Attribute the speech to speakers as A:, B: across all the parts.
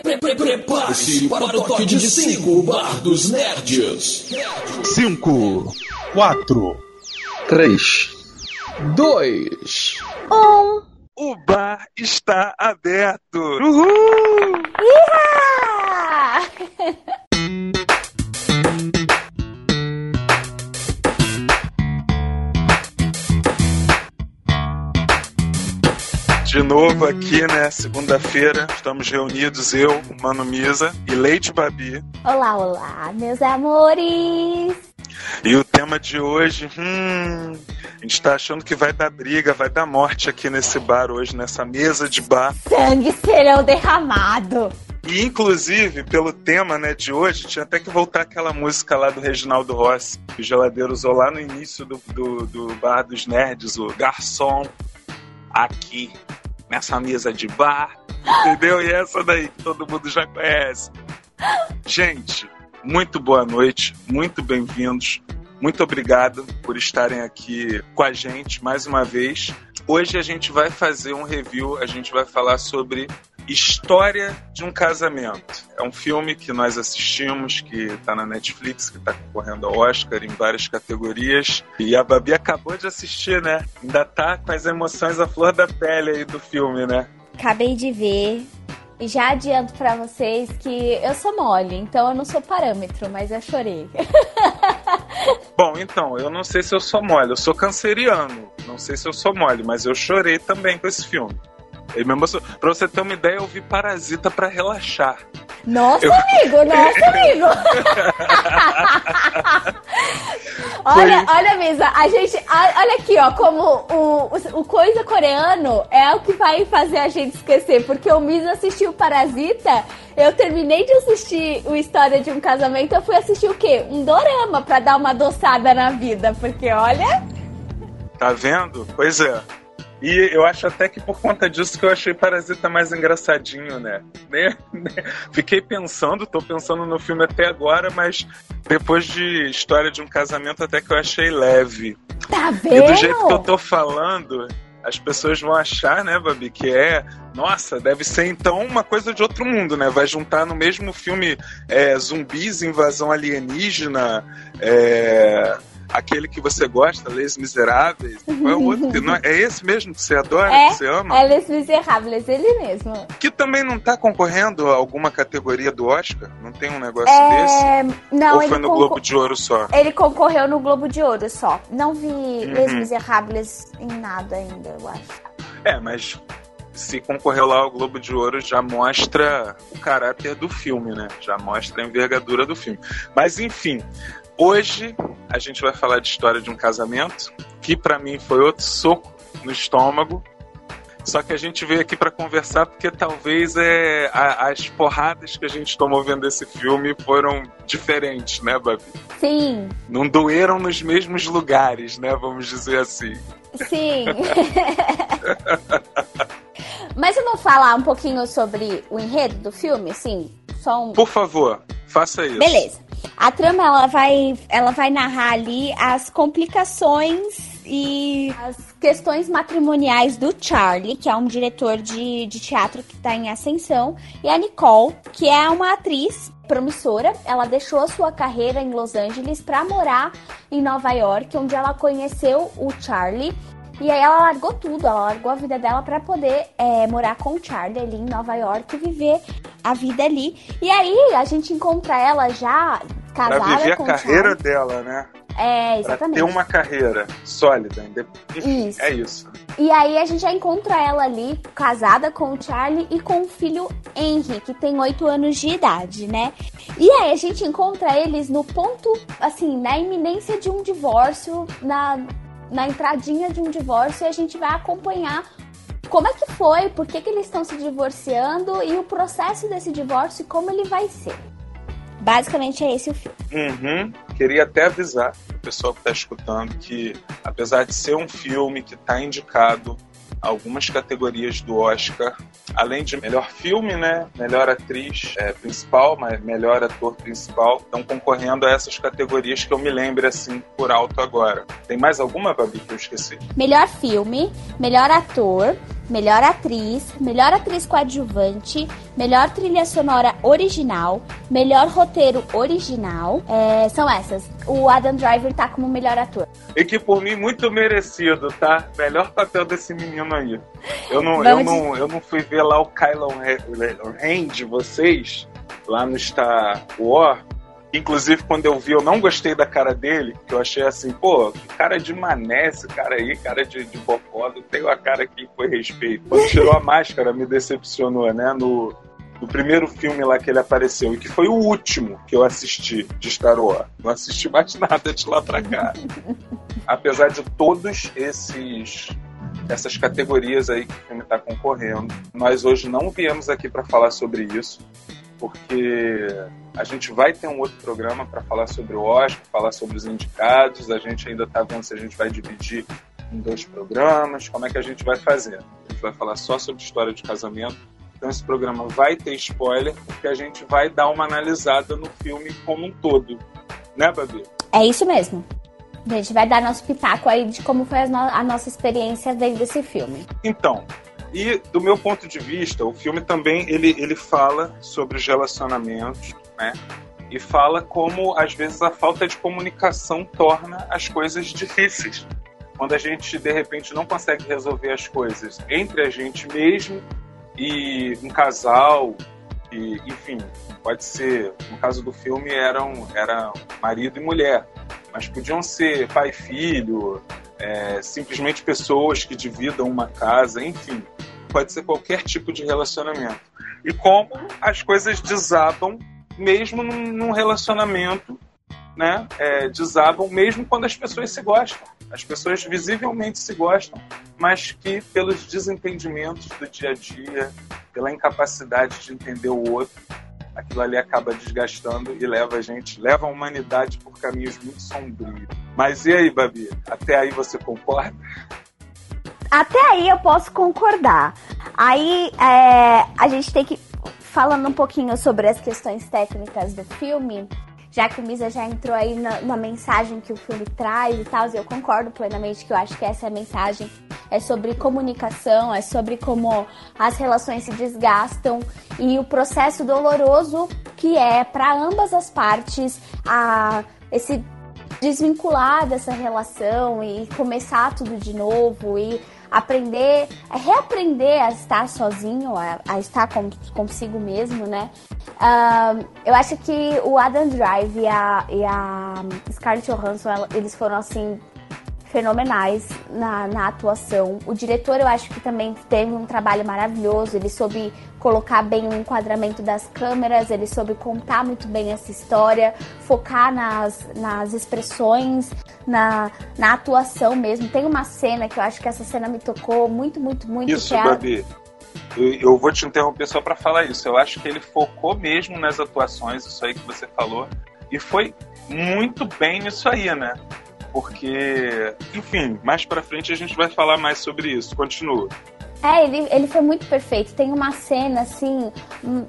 A: Prepare-se para o toque de 5 Bar dos Nerds.
B: 5, 4,
C: 3,
A: 2,
D: Um.
B: O bar está aberto. Uhul!
D: Iha!
B: De novo aqui, né? Segunda-feira, estamos reunidos eu, Mano Misa e Leite Babi.
D: Olá, olá, meus amores!
B: E o tema de hoje, hum, a gente tá achando que vai dar briga, vai dar morte aqui nesse bar hoje, nessa mesa de bar.
D: Sangue serão derramado!
B: E inclusive, pelo tema né, de hoje, tinha até que voltar aquela música lá do Reginaldo Rossi, que o geladeiro usou lá no início do, do, do Bar dos Nerds, o garçom aqui nessa mesa de bar, entendeu? E essa daí que todo mundo já conhece. Gente, muito boa noite, muito bem-vindos. Muito obrigado por estarem aqui com a gente mais uma vez. Hoje a gente vai fazer um review, a gente vai falar sobre História de um Casamento. É um filme que nós assistimos, que está na Netflix, que está concorrendo ao Oscar em várias categorias. E a Babi acabou de assistir, né? Ainda tá com as emoções à flor da pele aí do filme, né?
D: Acabei de ver. E já adianto pra vocês que eu sou mole, então eu não sou parâmetro, mas eu chorei.
B: Bom, então, eu não sei se eu sou mole, eu sou canceriano. Não sei se eu sou mole, mas eu chorei também com esse filme. Ele me emocionou. Pra você ter uma ideia, eu vi Parasita pra relaxar.
D: Nossa,
B: Eu-
D: amigo, nossa, amigo! olha, olha, Misa, a gente. Olha aqui, ó, como o, o, o coisa coreano é o que vai fazer a gente esquecer. Porque o Misa assistiu Parasita, eu terminei de assistir o História de um Casamento, eu fui assistir o quê? Um dorama pra dar uma adoçada na vida. Porque olha.
B: Tá vendo? Pois é. E eu acho até que por conta disso que eu achei Parasita mais engraçadinho, né? Nem- Fiquei pensando, tô pensando no filme até agora, mas depois de História de um Casamento até que eu achei leve.
D: Tá
B: E
D: vendo?
B: do jeito que eu tô falando, as pessoas vão achar, né, Babi, que é. Nossa, deve ser então uma coisa de outro mundo, né? Vai juntar no mesmo filme é, zumbis, invasão alienígena, é, aquele que você gosta, Les Miseráveis. Qual é o outro? que não é, é esse mesmo que você adora,
D: É,
B: que você ama?
D: é Les Miserables, ele mesmo.
B: Que também não tá concorrendo a alguma categoria do Oscar? Não tem um negócio desse?
D: É, não,
B: Ou foi no Globo de Ouro só?
D: Ele concorreu no Globo de Ouro só. Não vi
B: Uhum.
D: Les Miserables em nada ainda, eu acho.
B: É, mas se concorreu lá ao Globo de Ouro já mostra o caráter do filme, né? Já mostra a envergadura do filme. Mas enfim, hoje a gente vai falar de história de um casamento que pra mim foi outro soco no estômago. Só que a gente veio aqui pra conversar porque talvez é, a- as porradas que a gente tomou vendo esse filme foram diferentes, né, Babi?
D: Sim,
B: Não doeram nos mesmos lugares, né? Vamos dizer assim.
D: sim. Mas eu não falar um pouquinho sobre o enredo do filme, assim? Só um.
B: Por favor, faça isso.
D: Beleza. A trama ela vai, ela vai narrar ali as complicações e as questões matrimoniais do Charlie, que é um diretor de, de teatro que está em ascensão, e a Nicole, que é uma atriz promissora. Ela deixou sua carreira em Los Angeles para morar em Nova York, onde ela conheceu o Charlie. E aí ela largou tudo, ela largou a vida dela para poder é, morar com o Charlie ali em Nova York e viver a vida ali. E aí a gente encontra ela já
B: Pra
D: casada
B: viver a
D: com o
B: carreira
D: Charlie.
B: dela, né?
D: É,
B: Pra
D: exatamente.
B: ter uma carreira sólida. Enfim,
D: Isso.
B: É isso.
D: E aí a gente já encontra ela ali, casada com o Charlie e com o filho Henry, que tem 8 anos de idade, né? E aí a gente encontra eles no ponto, assim, na iminência de um divórcio, na, na entradinha de um divórcio, e a gente vai acompanhar como é que foi, por que, que eles estão se divorciando e o processo desse divórcio e como ele vai ser. Basicamente é esse o filme.
B: Uhum. Queria até avisar o pessoal que está escutando que, apesar de ser um filme que está indicado algumas categorias do Oscar, além de melhor filme, né, melhor atriz é, principal, melhor ator principal, estão concorrendo a essas categorias que eu me lembre assim por alto agora. Tem mais alguma, Babi, que eu esqueci?
D: Melhor filme, melhor ator, melhor atriz, melhor atriz coadjuvante, melhor trilha sonora original, melhor roteiro original. É, são essas. O Adam Driver tá como melhor ator.
B: E que por mim muito merecido, tá? Melhor papel desse menino aí. Eu não, eu não, eu não fui ver lá o Kylo Ren de vocês lá no Star Wars Inclusive, quando eu vi, eu não gostei da cara dele, que eu achei assim, pô, cara de mané esse cara aí, cara de, de bocó, não tem uma cara que foi respeito. Quando tirou a máscara, me decepcionou, né? No, no primeiro filme lá que ele apareceu, e que foi o último que eu assisti de Star Wars. Não assisti mais nada de lá pra cá. Apesar de todos esses essas categorias aí que o filme está concorrendo. Nós hoje não viemos aqui para falar sobre isso porque a gente vai ter um outro programa para falar sobre o Oscar, falar sobre os indicados. A gente ainda está vendo se a gente vai dividir em dois programas, como é que a gente vai fazer. A gente vai falar só sobre história de casamento. Então esse programa vai ter spoiler, porque a gente vai dar uma analisada no filme como um todo. Né, Babi?
D: É isso mesmo. A gente vai dar nosso pitaco aí de como foi a, no a nossa experiência dentro desse filme.
B: Então, e do meu ponto de vista, o filme também ele, ele fala sobre os relacionamentos, né? E fala como às vezes a falta de comunicação torna as coisas difíceis. Quando a gente de repente não consegue resolver as coisas entre a gente mesmo e um casal, e, enfim, pode ser, no caso do filme eram era marido e mulher, mas podiam ser pai e filho, é, simplesmente pessoas que dividam uma casa, enfim pode ser qualquer tipo de relacionamento. E como as coisas desabam mesmo num, relacionamento, né? É, desabam mesmo quando as pessoas se gostam. As pessoas visivelmente se gostam, mas que pelos desentendimentos do dia a dia, pela incapacidade de entender o outro, aquilo ali acaba desgastando e leva a gente, leva a humanidade por caminhos muito sombrios. Mas e aí, Babi? Até aí você concorda?
D: Até aí eu posso concordar. Aí é, a gente tem que. Falando um pouquinho sobre as questões técnicas do filme, já que o Misa já entrou aí na, na, mensagem que o filme traz e tal, e eu concordo plenamente que eu acho que essa é a mensagem. É sobre comunicação, é sobre como as relações se desgastam e o processo doloroso que é para ambas as partes a esse desvincular dessa relação e começar tudo de novo e aprender, é reaprender a estar sozinho, a, a estar com, consigo mesmo, né? Eu acho que o Adam Drive e a, e a Scarlett Johansson, eles foram assim fenomenais na, na atuação. O diretor, eu acho que também teve um trabalho maravilhoso. Ele soube colocar bem o enquadramento das câmeras, ele soube contar muito bem essa história, focar nas, nas expressões, na, na atuação mesmo. Tem uma cena que eu acho que essa cena me tocou muito, muito, muito.
B: Isso, é Babi. Eu vou te interromper só para falar isso. Eu acho que ele focou mesmo nas atuações, isso aí que você falou, e foi muito bem nisso aí, né? Porque, enfim, mais para frente a gente vai falar mais sobre isso. Continua.
D: É, ele, ele foi muito perfeito. Tem uma cena assim. Um,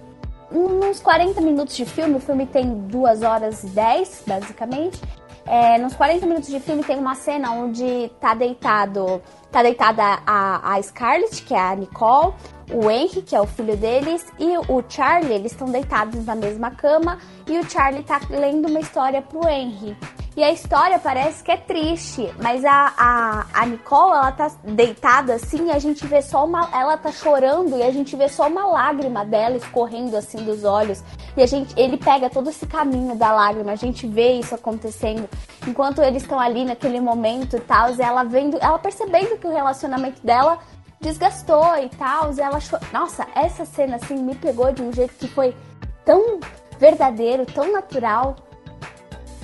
D: uns 40 minutos de filme, o filme tem 2 horas e 10, basicamente. É, nos 40 minutos de filme tem uma cena onde tá deitado, tá deitada a, a Scarlett, que é a Nicole, o Henry, que é o filho deles, e o Charlie, eles estão deitados na mesma cama, e o Charlie tá lendo uma história pro Henry. E a história parece que é triste, mas a, a, a Nicole, ela tá deitada assim, e a gente vê só uma. Ela tá chorando e a gente vê só uma lágrima dela escorrendo assim dos olhos. E a gente, ele pega todo esse caminho da lágrima, a gente vê isso acontecendo. Enquanto eles estão ali naquele momento e tal, ela vendo, ela percebendo que o relacionamento dela desgastou e tal, ela chorou. Nossa, essa cena assim me pegou de um jeito que foi tão verdadeiro, tão natural.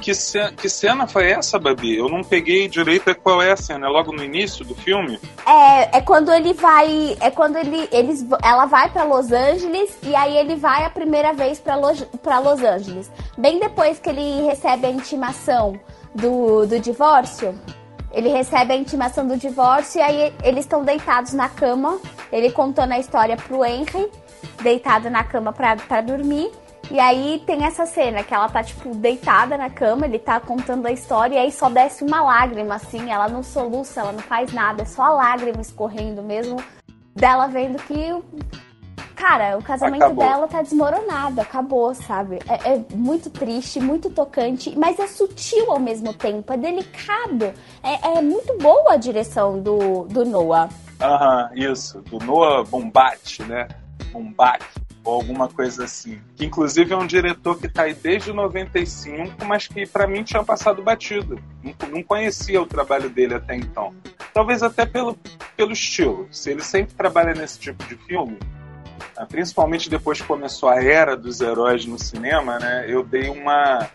B: Que, ce que cena foi essa, Babi? Eu não peguei direito qual é a cena. É logo no início do filme?
D: É, é quando ele vai. É quando ele, eles, ela vai para Los Angeles e aí ele vai a primeira vez para Los, pra Los Angeles. Bem depois que ele recebe a intimação do, do divórcio. Ele recebe a intimação do divórcio e aí eles estão deitados na cama. Ele contando a história pro Henry, deitado na cama para dormir. E aí tem essa cena que ela tá, tipo, deitada na cama, ele tá contando a história, e aí só desce uma lágrima, assim, ela não soluça, ela não faz nada, é só a lágrima escorrendo mesmo dela vendo que Cara, o casamento
B: Acabou.
D: dela tá desmoronado, acabou, sabe? É, é muito triste, muito tocante, mas é sutil ao mesmo tempo, é delicado. É, é muito boa a direção do, do Noah.
B: Aham, isso. Do Noah Bombate, né? Bombate, ou alguma coisa assim. Que inclusive é um diretor que tá aí desde 95, mas que pra mim tinha passado batido. Não, não conhecia o trabalho dele até então. Talvez até pelo, pelo estilo. Se ele sempre trabalha nesse tipo de filme, ah, principalmente depois que começou a era dos heróis no cinema, né? Eu dei uma,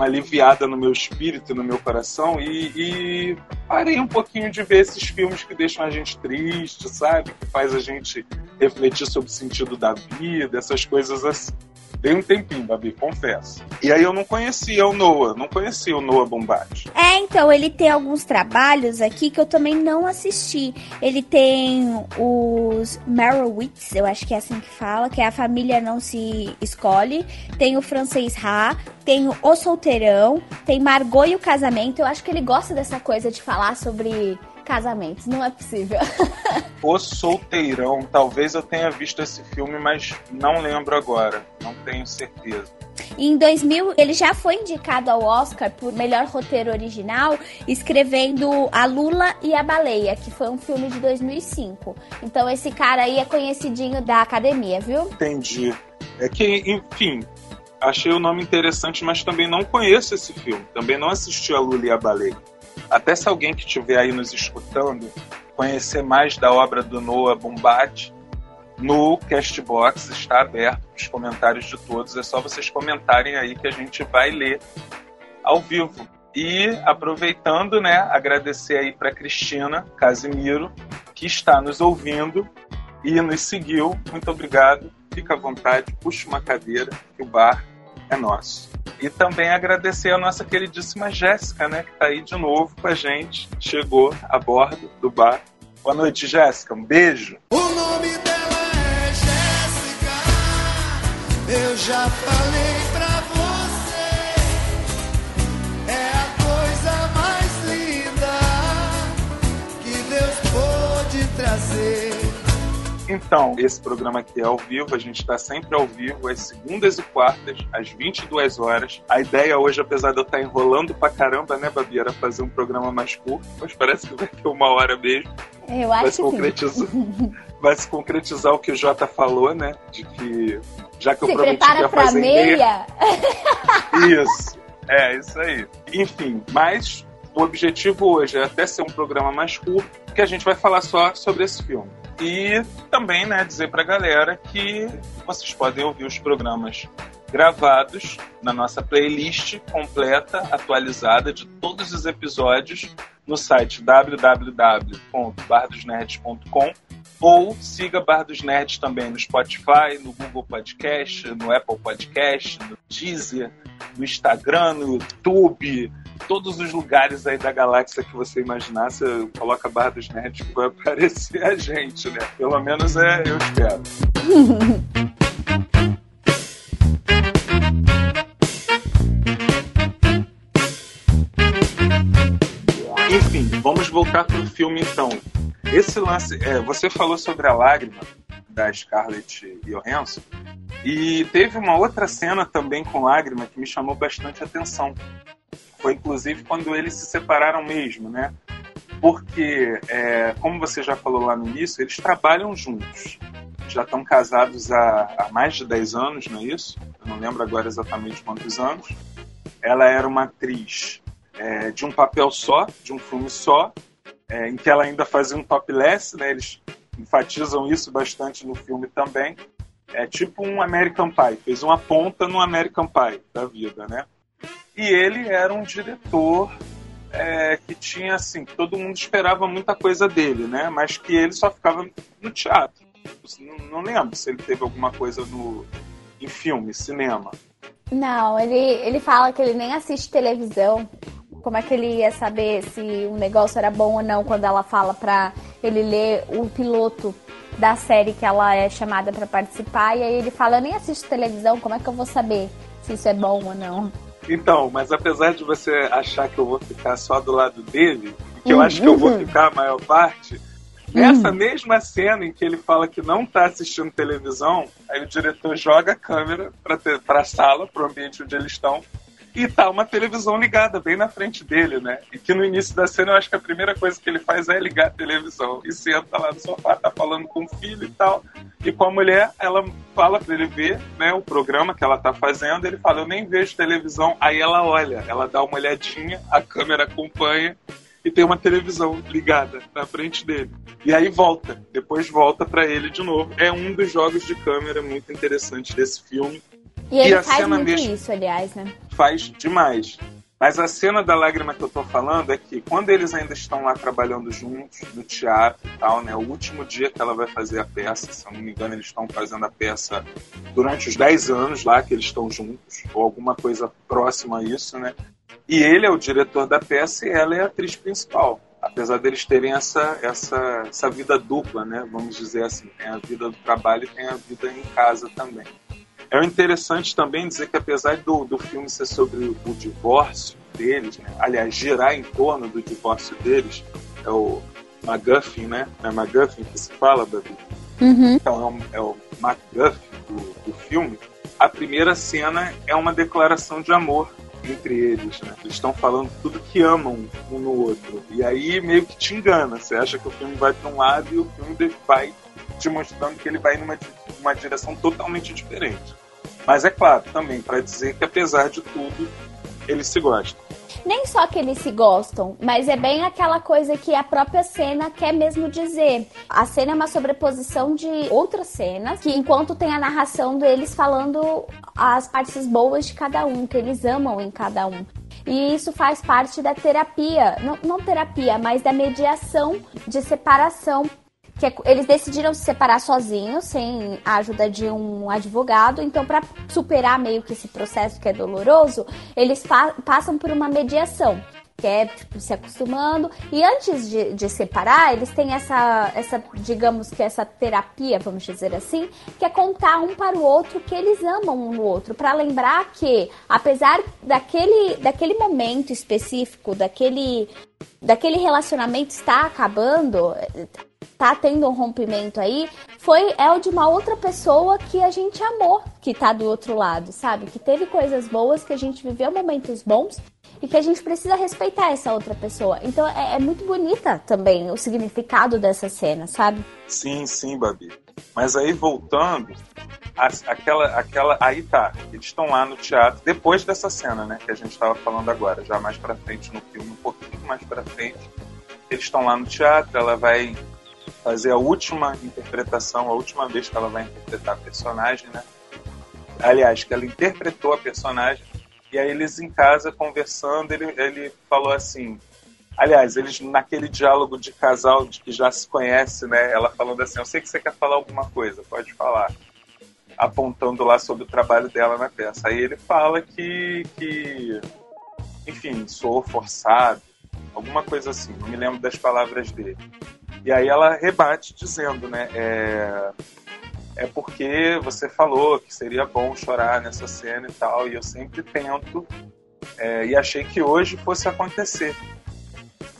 B: uma aliviada no meu espírito, no meu coração e, e parei um pouquinho de ver esses filmes que deixam a gente triste, sabe? Que faz a gente refletir sobre o sentido da vida, essas coisas assim. Dei um tempinho, Babi, confesso. E aí eu não conhecia o Noah, não conhecia o Noah Bombate.
D: É, então, ele tem alguns trabalhos aqui que eu também não assisti. Ele tem os Merowitz, eu acho que é assim que fala, que é a família não se escolhe. Tem o francês Ra, tem o O Solteirão, tem Margot e o Casamento. Eu acho que ele gosta dessa coisa de falar sobre casamentos, não é possível.
B: O Solteirão, talvez eu tenha visto esse filme, mas não lembro agora, não tenho certeza.
D: Em 2000, ele já foi indicado ao Oscar por melhor roteiro original, escrevendo A Lula e a Baleia, que foi um filme de 2005. Então esse cara aí é conhecidinho da academia, viu?
B: Entendi. É que, enfim, achei o nome interessante, mas também não conheço esse filme. Também não assisti a Lula e a Baleia. Até se alguém que estiver aí nos escutando conhecer mais da obra do Noah Bombate, no Castbox está aberto os comentários de todos. É só vocês comentarem aí que a gente vai ler ao vivo. E aproveitando, né, agradecer aí para Cristina Casimiro, que está nos ouvindo e nos seguiu. Muito obrigado. Fica à vontade, puxa uma cadeira, que o bar é nosso. E também agradecer a nossa queridíssima Jéssica, né, que está aí de novo com a gente. Chegou a bordo do bar. Boa noite, Jéssica. Um beijo.
C: O nome dela. Eu já falei pra você. É a coisa mais linda que Deus pôde trazer.
B: Então, esse programa aqui é ao vivo, a gente está sempre ao vivo, às segundas e quartas, às 22 horas. A ideia hoje, apesar de eu estar enrolando pra caramba, né, Babi, era fazer um programa mais curto, mas parece que vai ter uma hora mesmo.
D: Eu
B: Vai
D: acho
B: se
D: que
B: concretizar, vai se concretizar o que o Jota falou, né? De que, já que eu
D: Se
B: prometi que ia fazer meia,
D: meia.
B: Isso, é, isso aí. Enfim, mas o objetivo hoje é até ser um programa mais curto, que a gente vai falar só sobre esse filme. E também, né, dizer pra galera que vocês podem ouvir os programas gravados na nossa playlist completa, atualizada de todos os episódios no site www.bardosnerds.com ou siga Bar dos Nerds também no Spotify, no Google Podcast, no Apple Podcast, no Deezer, no Instagram, no YouTube, todos os lugares aí da galáxia que você imaginar, você coloca Bar dos Nerds que vai aparecer a gente, né? Pelo menos é, eu espero. voltar pro filme então. Esse lance, é, você falou sobre a lágrima da Scarlett Johansson e teve uma outra cena também com lágrima que me chamou bastante atenção. Foi inclusive quando eles se separaram mesmo, né? Porque, é, como você já falou lá no início, eles trabalham juntos. Já estão casados há, há mais de 10 anos, não é isso? Eu não lembro agora exatamente quantos anos. Ela era uma atriz é, de um papel só, de um filme só, é, em que ela ainda fazia um topless, né? Eles enfatizam isso bastante no filme também. É tipo um American Pie, fez uma ponta no American Pie da vida, né? E ele era um diretor é, que tinha assim, todo mundo esperava muita coisa dele, né? Mas que ele só ficava no teatro. Não, não lembro se ele teve alguma coisa no em filme, cinema.
D: Não, ele, ele fala que ele nem assiste televisão. Como é que ele ia saber se um negócio era bom ou não quando ela fala pra ele ler o piloto da série que ela é chamada pra participar? E aí ele fala: Eu nem assisto televisão, como é que eu vou saber se isso é bom ou não?
B: Então, mas apesar de você achar que eu vou ficar só do lado dele, que eu acho que eu vou ficar a maior parte, Nessa mesma cena em que ele fala que não está assistindo televisão, aí o diretor joga a câmera para a sala, para o ambiente onde eles estão, e tá uma televisão ligada bem na frente dele, né? E que no início da cena eu acho que a primeira coisa que ele faz é ligar a televisão. E senta lá no sofá, tá falando com o filho e tal. E com a mulher, ela fala para ele ver né, o programa que ela tá fazendo. Ele fala: Eu nem vejo televisão. Aí ela olha, ela dá uma olhadinha, a câmera acompanha e tem uma televisão ligada na frente dele. E aí volta, depois volta para ele de novo. É um dos jogos de câmera muito interessantes desse filme.
D: E ele e faz muito mesmo isso, aliás, né?
B: Faz demais. Mas a cena da lágrima que eu tô falando é que quando eles ainda estão lá trabalhando juntos, no teatro e tal, né? O último dia que ela vai fazer a peça, se eu não me engano, eles estão fazendo a peça durante os 10 anos lá que eles estão juntos, ou alguma coisa próxima a isso, né? E ele é o diretor da peça e ela é a atriz principal. Apesar deles terem essa, essa, essa vida dupla, né? Vamos dizer assim. Tem a vida do trabalho e tem a vida em casa também. É interessante também dizer que apesar do, do filme ser sobre o divórcio deles, né? aliás, girar em torno do divórcio deles, é o MacGuffin, né? É MacGuffin que se fala, Davi?
D: Uhum.
B: Então é o, é o MacGuffin do, do filme. A primeira cena é uma declaração de amor entre eles, né? Eles estão falando tudo que amam um no outro. E aí meio que te engana. Você acha que o filme vai para um lado e o filme vai te mostrando que ele vai numa uma direção totalmente diferente. Mas é claro, também para dizer que apesar de tudo, eles se gostam.
D: Nem só que eles se gostam, mas é bem aquela coisa que a própria cena quer mesmo dizer. A cena é uma sobreposição de outras cenas, que enquanto tem a narração deles falando as partes boas de cada um, que eles amam em cada um. E isso faz parte da terapia, não, não terapia, mas da mediação de separação que é, eles decidiram se separar sozinhos, sem a ajuda de um advogado. Então, para superar meio que esse processo que é doloroso, eles pa passam por uma mediação que é tipo, se acostumando. E antes de, de, separar, eles têm essa, essa, digamos que essa terapia, vamos dizer assim, que é contar um para o outro que eles amam um no outro, para lembrar que, apesar daquele, daquele momento específico, daquele, daquele relacionamento estar acabando, tá tendo um rompimento aí, foi é o de uma outra pessoa que a gente amou, que tá do outro lado, sabe? Que teve coisas boas, que a gente viveu momentos bons e que a gente precisa respeitar essa outra pessoa. Então é, é muito bonita também o significado dessa cena, sabe?
B: Sim, sim, Babi. Mas aí voltando, aquela, aquela, aí tá, eles estão lá no teatro depois dessa cena, né, que a gente estava falando agora, já mais para frente no filme, um pouquinho mais para frente. Eles estão lá no teatro, ela vai fazer a última interpretação, a última vez que ela vai interpretar a personagem, né? Aliás, que ela interpretou a personagem. E aí eles em casa conversando, ele, ele falou assim. Aliás, eles naquele diálogo de casal de que já se conhece, né? Ela falando assim: Eu sei que você quer falar alguma coisa, pode falar. Apontando lá sobre o trabalho dela na peça. Aí ele fala que, que enfim, sou forçado, alguma coisa assim, não me lembro das palavras dele. E aí ela rebate dizendo, né? É, é porque você falou que seria bom chorar nessa cena e tal, e eu sempre tento, é, e achei que hoje fosse acontecer.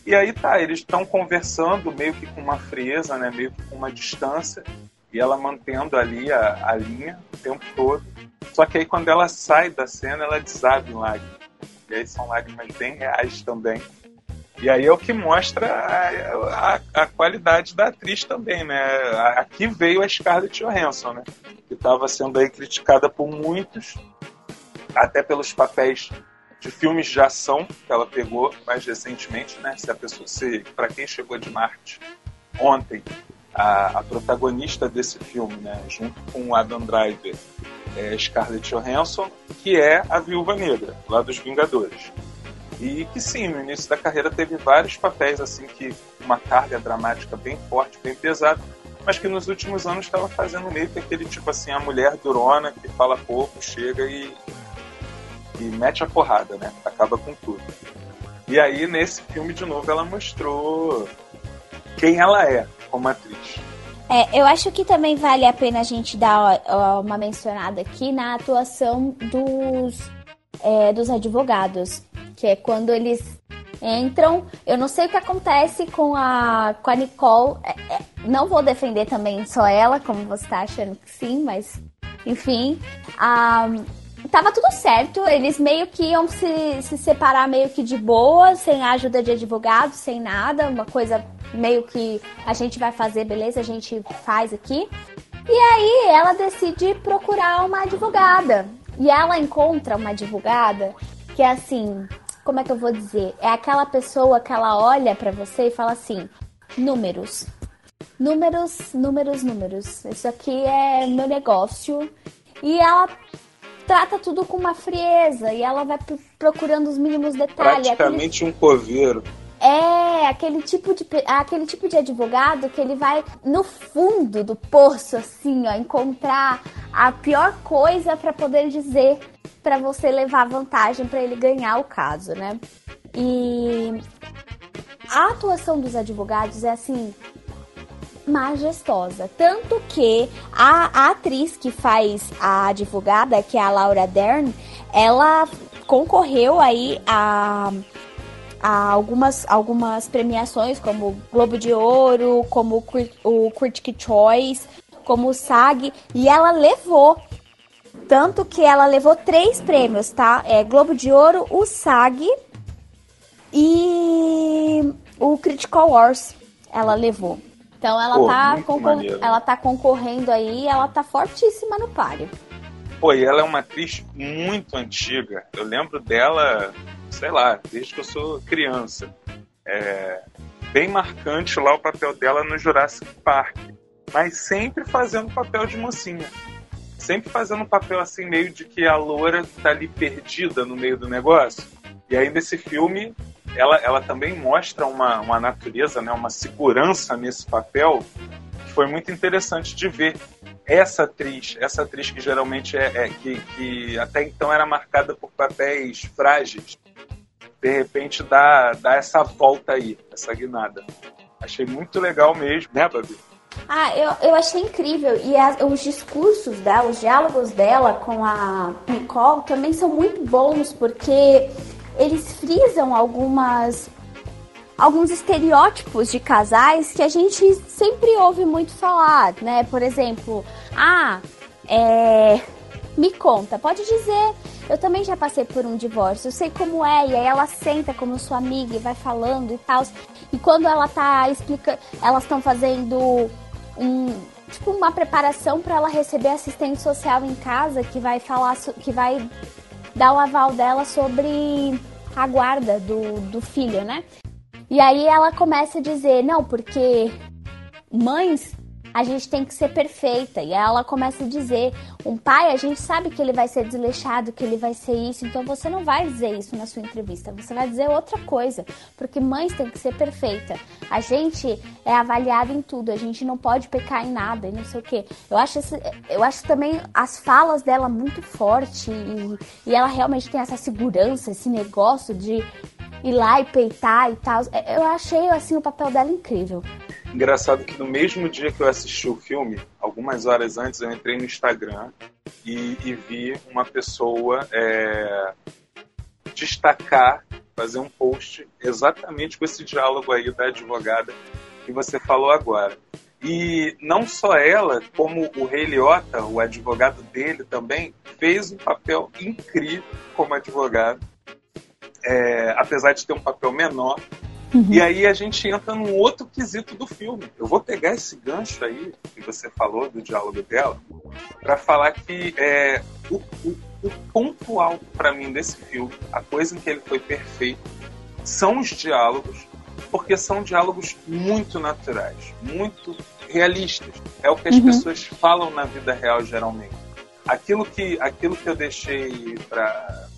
B: E aí tá, eles estão conversando meio que com uma frieza, né? Meio que com uma distância, e ela mantendo ali a, a linha o tempo todo. Só que aí quando ela sai da cena, ela desaba em lágrimas. E aí são lágrimas bem reais também. E aí é o que mostra a, a, a, qualidade da atriz também, né? Aqui veio a Scarlett Johansson, né? Que estava sendo aí criticada por muitos, até pelos papéis de filmes de ação que ela pegou mais recentemente, né? Se a pessoa, se para quem chegou de Marte ontem, a, a, protagonista desse filme, né? Junto com o Adam Driver, é Scarlett Johansson, que é a Viúva Negra, lá dos Vingadores. E que sim, no início da carreira teve vários papéis assim que uma carga dramática bem forte, bem pesada, mas que nos últimos anos estava fazendo meio que aquele tipo assim, a mulher durona que fala pouco, chega e, e mete a porrada, né? Acaba com tudo. E aí nesse filme de novo ela mostrou quem ela é como atriz.
D: É, eu acho que também vale a pena a gente dar uma mencionada aqui na atuação dos, é, dos advogados que é quando eles entram. Eu não sei o que acontece com a, com a Nicole. É, é, não vou defender também só ela, como você tá achando que sim, mas enfim. Um, tava tudo certo. Eles meio que iam se, se separar meio que de boa, sem a ajuda de advogado, sem nada. Uma coisa meio que a gente vai fazer, beleza? A gente faz aqui. E aí ela decide procurar uma advogada. E ela encontra uma advogada que é assim, como é que eu vou dizer? É aquela pessoa que ela olha para você e fala assim: números. Números, números, números. Isso aqui é meu negócio. E ela trata tudo com uma frieza e ela vai procurando os mínimos detalhes.
B: Praticamente aquele... um coveiro.
D: É, aquele tipo, de, aquele tipo de advogado que ele vai no fundo do poço, assim, ó, encontrar a pior coisa para poder dizer para você levar vantagem para ele ganhar o caso, né? E a atuação dos advogados é assim majestosa, tanto que a, a atriz que faz a advogada, que é a Laura Dern, ela concorreu aí a algumas, algumas premiações, como Globo de Ouro, como o Critic Choice, como o SAG, e ela levou. Tanto que ela levou três prêmios, tá? É Globo de Ouro, o SAG e o Critical Wars ela levou. Então ela, Pô, tá, ela tá concorrendo aí, ela tá fortíssima no páreo.
B: Pô, e ela é uma atriz muito antiga. Eu lembro dela sei lá, desde que eu sou criança. É bem marcante lá o papel dela no Jurassic Park, mas sempre fazendo papel de mocinha. Sempre fazendo um papel assim, meio de que a loura tá ali perdida no meio do negócio. E aí, nesse filme, ela, ela também mostra uma, uma natureza, né, uma segurança nesse papel que foi muito interessante de ver. Essa atriz, essa atriz que geralmente é, é que, que até então era marcada por papéis frágeis, de repente dá, dá essa volta aí, essa guinada. Achei muito legal mesmo, né, Babi?
D: Ah, eu, eu achei incrível. E os discursos dela, os diálogos dela com a Nicole também são muito bons, porque eles frisam algumas alguns estereótipos de casais que a gente sempre ouve muito falar, né? Por exemplo, ah, é, me conta, pode dizer eu também já passei por um divórcio, eu sei como é, e aí ela senta como sua amiga e vai falando e tal. E quando ela tá explicando, elas estão fazendo um tipo uma preparação para ela receber assistente social em casa que vai falar que vai dar o aval dela sobre a guarda do, do filho, né? E aí ela começa a dizer, não, porque mães a gente tem que ser perfeita. E ela começa a dizer: um pai, a gente sabe que ele vai ser desleixado, que ele vai ser isso, então você não vai dizer isso na sua entrevista, você vai dizer outra coisa, porque mães têm que ser perfeita. A gente é avaliado em tudo, a gente não pode pecar em nada e não sei o que. Eu acho, esse, eu acho também as falas dela muito forte e, e ela realmente tem essa segurança, esse negócio de ir lá e peitar e tal. Eu achei assim o papel dela incrível.
B: Engraçado que no mesmo dia que eu assisti o filme, algumas horas antes, eu entrei no Instagram e, e vi uma pessoa é, destacar, fazer um post exatamente com esse diálogo aí da advogada que você falou agora. E não só ela, como o Rei Liotta, o advogado dele também, fez um papel incrível como advogado. É, apesar de ter um papel menor, Uhum. E aí a gente entra num outro quesito do filme. Eu vou pegar esse gancho aí que você falou do diálogo dela para falar que é, o, o, o ponto alto para mim desse filme, a coisa em que ele foi perfeito, são os diálogos, porque são diálogos muito naturais, muito realistas. É o que as uhum. pessoas falam na vida real geralmente. Aquilo que, aquilo que eu deixei para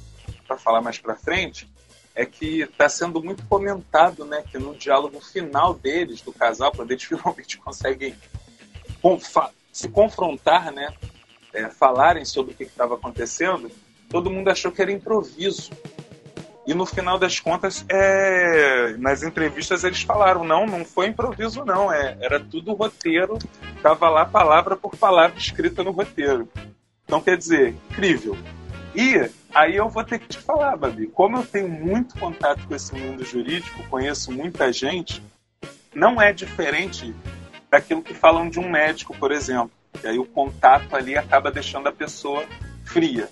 B: falar mais para frente é que está sendo muito comentado, né, que no diálogo final deles, do casal, quando eles finalmente conseguem se confrontar, né, é, falarem sobre o que estava acontecendo, todo mundo achou que era improviso. E no final das contas, é, nas entrevistas eles falaram, não, não foi improviso não, é, era tudo roteiro, estava lá palavra por palavra escrita no roteiro. Então quer dizer, incrível. E Aí eu vou ter que te falar, Babi, como eu tenho muito contato com esse mundo jurídico, conheço muita gente, não é diferente daquilo que falam de um médico, por exemplo. E aí o contato ali acaba deixando a pessoa fria.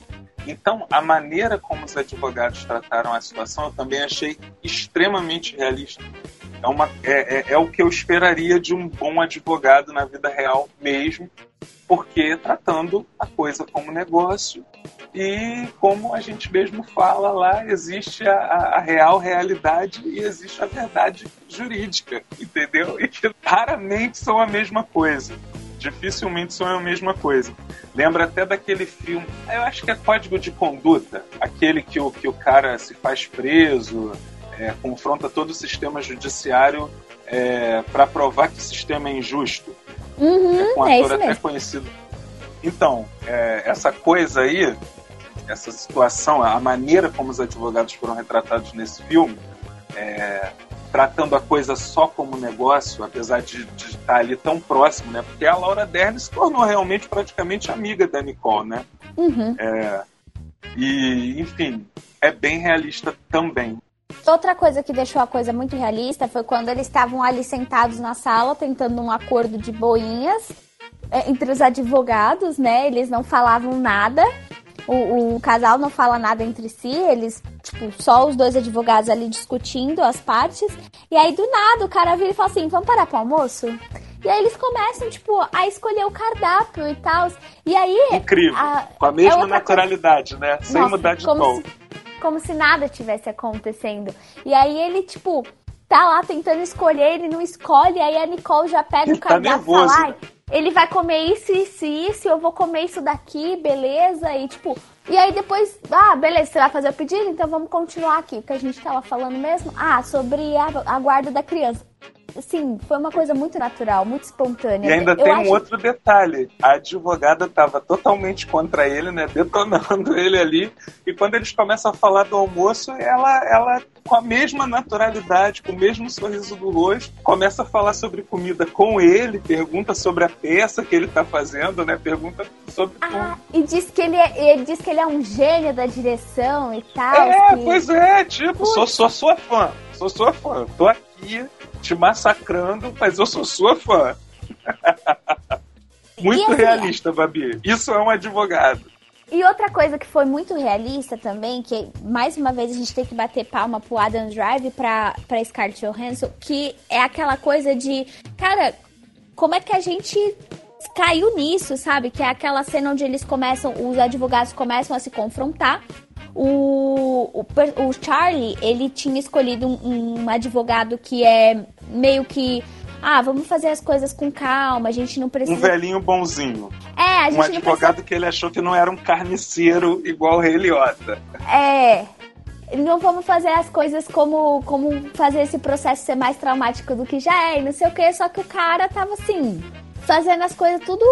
B: Então, a maneira como os advogados trataram a situação eu também achei extremamente realista. É, uma, é, é, é o que eu esperaria de um bom advogado na vida real mesmo, porque tratando a coisa como negócio e como a gente mesmo fala lá, existe a, a, real realidade e existe a verdade jurídica, entendeu? E que raramente são a mesma coisa. Dificilmente são a mesma coisa. Lembra até daquele filme, eu acho que é Código de Conduta, aquele que o, que o cara se faz preso, é, confronta todo o sistema judiciário é, para provar que o sistema é injusto.
D: Uhum,
B: é com um
D: é
B: ator até conhecido. Então, é, essa coisa aí, essa situação, a maneira como os advogados foram retratados nesse filme, é, tratando a coisa só como negócio, apesar de, de, estar ali tão próximo, né? Porque a Laura Dern se tornou realmente praticamente amiga da Nicole, né?
D: Uhum.
B: É, e, enfim, é bem realista também.
D: Outra coisa que deixou a coisa muito realista foi quando eles estavam ali sentados na sala tentando um acordo de boinhas é, entre os advogados, né? Eles não falavam nada. O, o, casal não fala nada entre si, eles, tipo, só os dois advogados ali discutindo as partes. E aí, do nada, o cara vira e fala assim: vamos parar pro almoço? E aí eles começam, tipo, a escolher o cardápio e tal. E aí.
B: Incrível. A, Com a mesma é naturalidade, coisa... né? Sem Nossa, mudar de tom.
D: Se, como se nada tivesse acontecendo. E aí ele, tipo, tá lá tentando escolher, ele não escolhe, aí a Nicole já pega
B: ele
D: o cardápio
B: tá e fala.
D: Né? Ele vai comer isso, isso isso, eu vou comer isso daqui, beleza? E tipo, e aí depois, ah, beleza, você vai fazer o pedido? Então vamos continuar aqui. Que a gente tava falando mesmo? Ah, sobre a, a guarda da criança. Sim, foi uma coisa muito natural, muito espontânea.
B: E ainda
D: eu
B: tem
D: acho...
B: um outro detalhe. A advogada estava totalmente contra ele, né? Detonando ele ali. E quando eles começam a falar do almoço, ela, ela com a mesma naturalidade, com o mesmo sorriso do rosto, começa a falar sobre comida com ele, pergunta sobre a peça que ele está fazendo, né? Pergunta sobre
D: ah, E diz que ele, é, ele diz que ele é um gênio da direção e tal.
B: É,
D: que...
B: pois é, tipo, sou, sou sua fã. Sou sua fã. Tô aqui te massacrando, mas eu sou sua fã. muito assim, realista, Babi. Isso é um advogado.
D: E outra coisa que foi muito realista também, que mais uma vez a gente tem que bater palma pro Adam Drive pra, pra Scarlett Johansson, que é aquela coisa de, cara, como é que a gente caiu nisso, sabe? Que é aquela cena onde eles começam, os advogados começam a se confrontar. O, o, o Charlie, ele tinha escolhido um, um advogado que é meio que ah, vamos fazer as coisas com calma, a gente não precisa.
B: Um velhinho bonzinho.
D: É, a gente
B: Um advogado
D: precisa...
B: que ele achou que não era um carniceiro igual o Rei Liotta.
D: É. Não vamos fazer as coisas como, como fazer esse processo ser mais traumático do que já é, e não sei o que, só que o cara tava assim, fazendo as coisas tudo.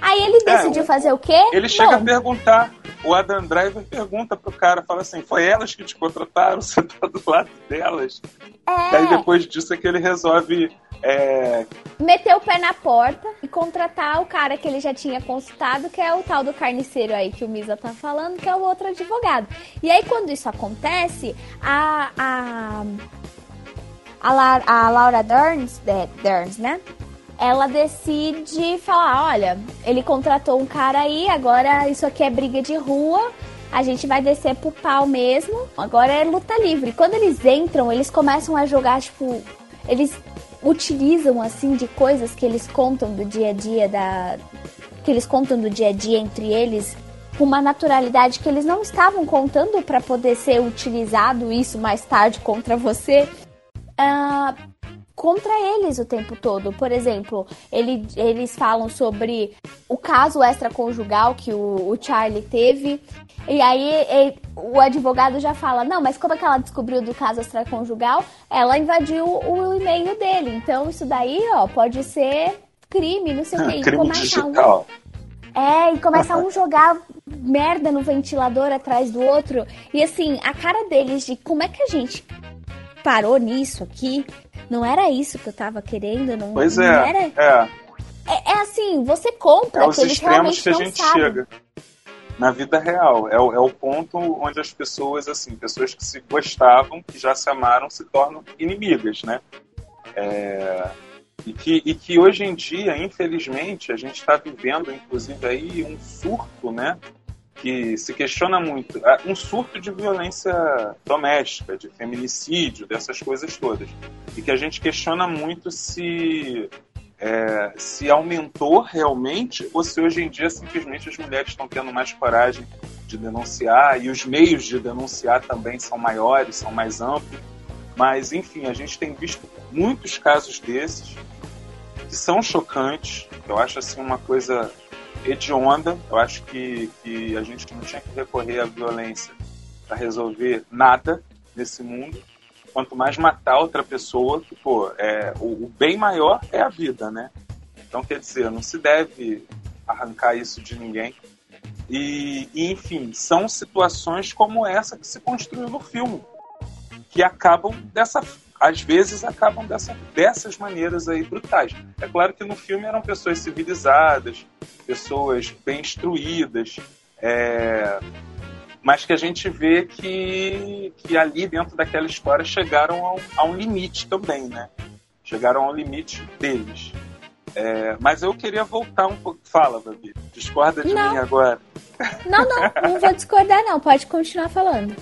D: Aí ele é, decidiu é, fazer o quê?
B: Ele chega a perguntar. O Adam Driver pergunta pro cara, fala assim: foi elas que te contrataram? Você tá do lado delas?
D: É.
B: Aí depois disso é que ele resolve é...
D: Meter o pé na porta e contratar o cara que ele já tinha consultado, que é o tal do carniceiro aí que o Misa tá falando, que é o outro advogado. E aí, quando isso acontece, a. a a, La, a Laura Derns, é, Derns, né? Ela decide falar: olha, ele contratou um cara aí, agora isso aqui é briga de rua, a gente vai descer pro pau mesmo. Agora é luta livre. Quando eles entram, eles começam a jogar, tipo. Eles utilizam assim de coisas que eles contam do dia a dia da que eles contam do dia a dia entre eles com uma naturalidade que eles não estavam contando para poder ser utilizado isso mais tarde contra você. Uh, contra eles o tempo todo. Por exemplo, ele, eles falam sobre o caso extraconjugal que o, o Charlie teve. E aí ele, o advogado já fala: Não, mas como é que ela descobriu do caso extraconjugal? Ela invadiu o, e-mail dele. Então isso daí, ó, pode ser crime, não sei o que.
B: crime digital.
D: Um, é, e começa um jogar merda no ventilador atrás do outro. E assim, a cara deles de como é que a gente parou nisso aqui não era isso que eu tava querendo, não,
B: pois
D: não
B: é,
D: era.
B: É.
D: é. É assim, você compra
B: é os extremos que a gente
D: sabem.
B: chega. na vida real. É o, é o ponto onde as pessoas, assim, pessoas que se gostavam, que já se amaram, se tornam inimigas, né? É, e, que, e que hoje em dia, infelizmente, a gente está vivendo, inclusive, aí um surto, né? Que se questiona muito. Ah, um surto de violência doméstica, de feminicídio, dessas coisas todas. E que a gente questiona muito se é, se aumentou realmente ou se hoje em dia simplesmente as mulheres estão tendo mais coragem de denunciar e os meios de denunciar também são maiores, são mais amplos. Mas, enfim, a gente tem visto muitos casos desses que são chocantes. Eu acho assim uma coisa hedionda. Eu acho que, que a gente não tinha que recorrer à violência para resolver nada nesse mundo quanto mais matar outra pessoa, que, pô, é, o, o bem maior é a vida, né? Então, quer dizer, não se deve arrancar isso de ninguém. E, e, enfim, são situações como essa que se construiu no filme, que acabam dessa, às vezes acabam dessa, dessas maneiras aí brutais. É claro que no filme eram pessoas civilizadas, pessoas bem instruídas, é, mas que a gente vê que, que ali dentro daquela história chegaram a um, a um limite também, né? Chegaram ao limite deles. É, mas eu queria voltar um pouco. Fala, Babi. Discorda de não. mim agora.
D: Não, não, não vou discordar, não. Pode continuar falando.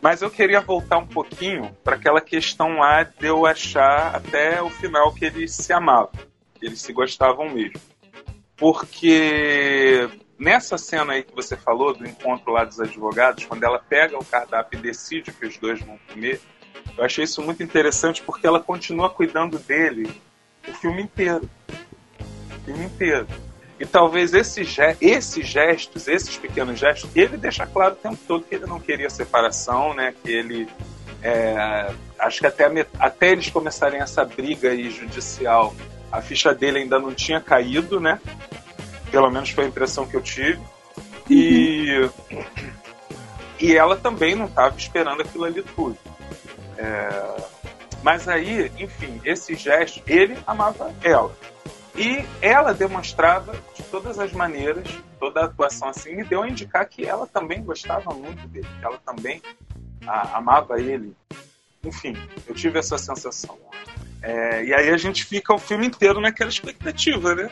B: Mas eu queria voltar um pouquinho para aquela questão lá de eu achar até o final que eles se amavam, que eles se gostavam mesmo. Porque Nessa cena aí que você falou, do encontro lá dos advogados, quando ela pega o cardápio e decide que os dois vão comer, eu achei isso muito interessante porque ela continua cuidando dele o filme inteiro. O filme inteiro. E talvez esses, esses gestos, esses pequenos gestos, ele deixa claro o tempo todo que ele não queria separação, né? Que ele. É, acho que até, até eles começarem essa briga aí judicial, a ficha dele ainda não tinha caído, né? Pelo menos foi a impressão que eu tive. E, e ela também não estava esperando aquilo ali tudo. É, mas aí, enfim, esse gesto, ele amava ela. E ela demonstrava de todas as maneiras, toda a atuação assim, me deu a indicar que ela também gostava muito dele, que ela também a, amava ele. Enfim, eu tive essa sensação. É, e aí a gente fica o filme inteiro naquela expectativa, né?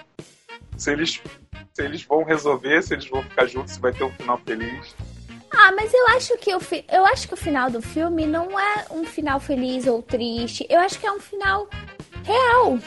B: Se eles se eles vão resolver, se eles vão ficar juntos, se vai ter um final feliz.
D: Ah, mas eu acho que fi... eu acho que o final do filme não é um final feliz ou triste. Eu acho que é um final real.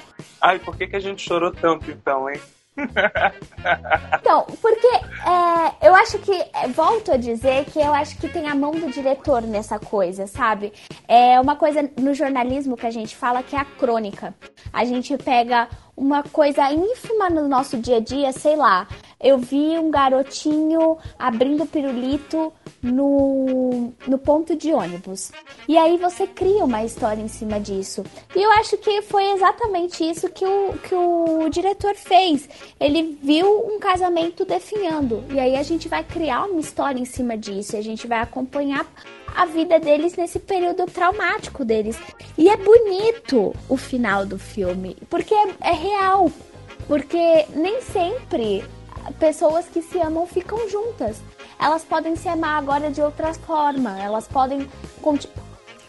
B: Ai, por que, que a gente chorou tanto então, hein?
D: Então, porque é, eu acho que, é, volto a dizer que eu acho que tem a mão do diretor nessa coisa, sabe? É uma coisa no jornalismo que a gente fala que é a crônica. A gente pega uma coisa ínfima no nosso dia a dia, sei lá. Eu vi um garotinho abrindo pirulito no, no ponto de ônibus. E aí você cria uma história em cima disso. E eu acho que foi exatamente isso que o, que o diretor fez. Ele viu um casamento definhando. E aí a gente vai criar uma história em cima disso. E a gente vai acompanhar a vida deles nesse período traumático deles. E é bonito o final do filme, porque é, é real. Porque nem sempre pessoas que se amam ficam juntas. Elas podem se amar agora de outra forma. Elas podem.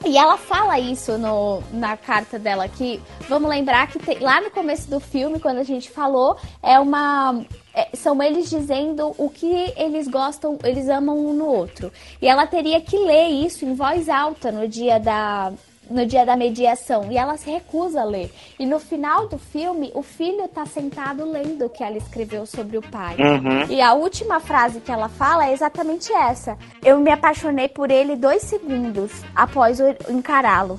D: E ela fala isso no, na carta dela que vamos lembrar que tem, lá no começo do filme, quando a gente falou, é uma é, são eles dizendo o que eles gostam, eles amam um no outro. E ela teria que ler isso em voz alta no dia da, no dia da mediação e ela se recusa a ler. E no final do filme, o filho tá sentado lendo o que ela escreveu sobre o pai.
B: Uhum.
D: E a última frase que ela fala é exatamente essa: Eu me apaixonei por ele dois segundos após encará-lo.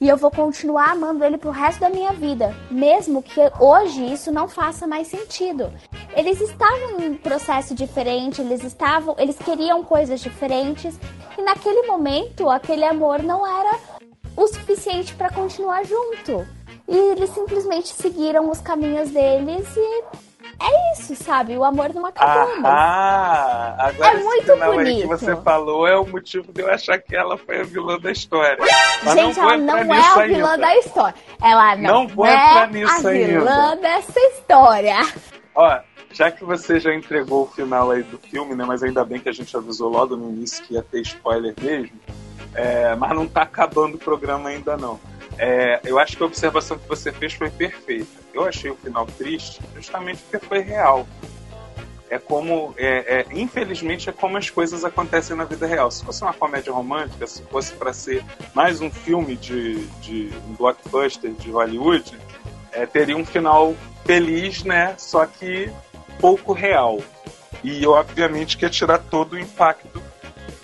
D: E eu vou continuar amando ele pro resto da minha vida, mesmo que hoje isso não faça mais sentido. Eles estavam em um processo diferente, eles estavam, eles queriam coisas diferentes, e naquele momento aquele amor não era o suficiente para continuar junto. E eles simplesmente seguiram os caminhos deles e é isso, sabe? O amor não acabou.
B: Ah, agora é muito bonito. que você falou é o motivo de eu achar que ela foi a vilã da história.
D: Mas Gente, não ela não é a vilã ainda. da história. Ela não, não é a vilã dessa história.
B: Ó, já que você já entregou o final aí do filme, né? Mas ainda bem que a gente avisou logo no início que ia ter spoiler mesmo. É, mas não tá acabando o programa ainda não. É, eu acho que a observação que você fez foi perfeita. Eu achei o final triste justamente porque foi real. É como, é, é, infelizmente, é como as coisas acontecem na vida real. Se fosse uma comédia romântica, se fosse para ser mais um filme de, de um blockbuster de Hollywood, é, teria um final feliz, né? Só que pouco real. E obviamente que ia tirar todo o impacto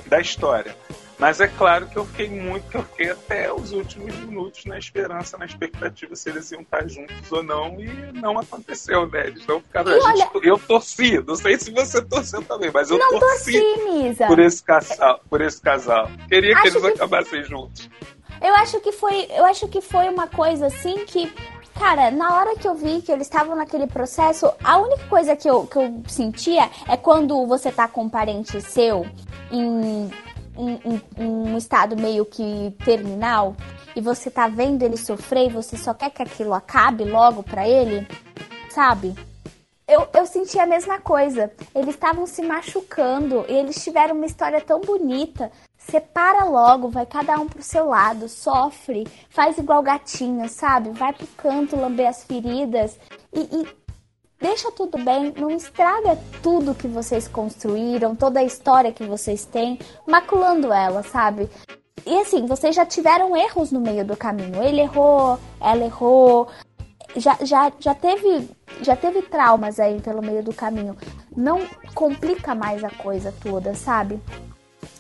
B: da história. Mas é claro que eu fiquei muito, que eu fiquei até os últimos minutos na esperança, na expectativa se eles iam estar juntos ou não, e não aconteceu, né? Eles não ficaram. Olha... gente, eu torci, não sei se você torceu também, mas eu não torci, torci por esse casal, por esse casal. Queria acho que eles que... acabassem juntos.
D: Eu acho que foi, eu acho que foi uma coisa assim que Cara, na hora que eu vi que eles estavam naquele processo, a única coisa que eu, que eu sentia é quando você tá com um parente seu em um, um, estado meio que terminal e você tá vendo ele sofrer e você só quer que aquilo acabe logo pra ele, sabe? Eu, eu senti a mesma coisa. Eles estavam se machucando e eles tiveram uma história tão bonita. Separa logo, vai cada um pro seu lado, sofre, faz igual gatinho, sabe? Vai pro canto lamber as feridas e, e deixa tudo bem, não estraga tudo que vocês construíram, toda a história que vocês têm, maculando ela, sabe? E assim, vocês já tiveram erros no meio do caminho. Ele errou, ela errou, já, já, já teve já teve traumas aí pelo meio do caminho. Não complica mais a coisa toda, sabe?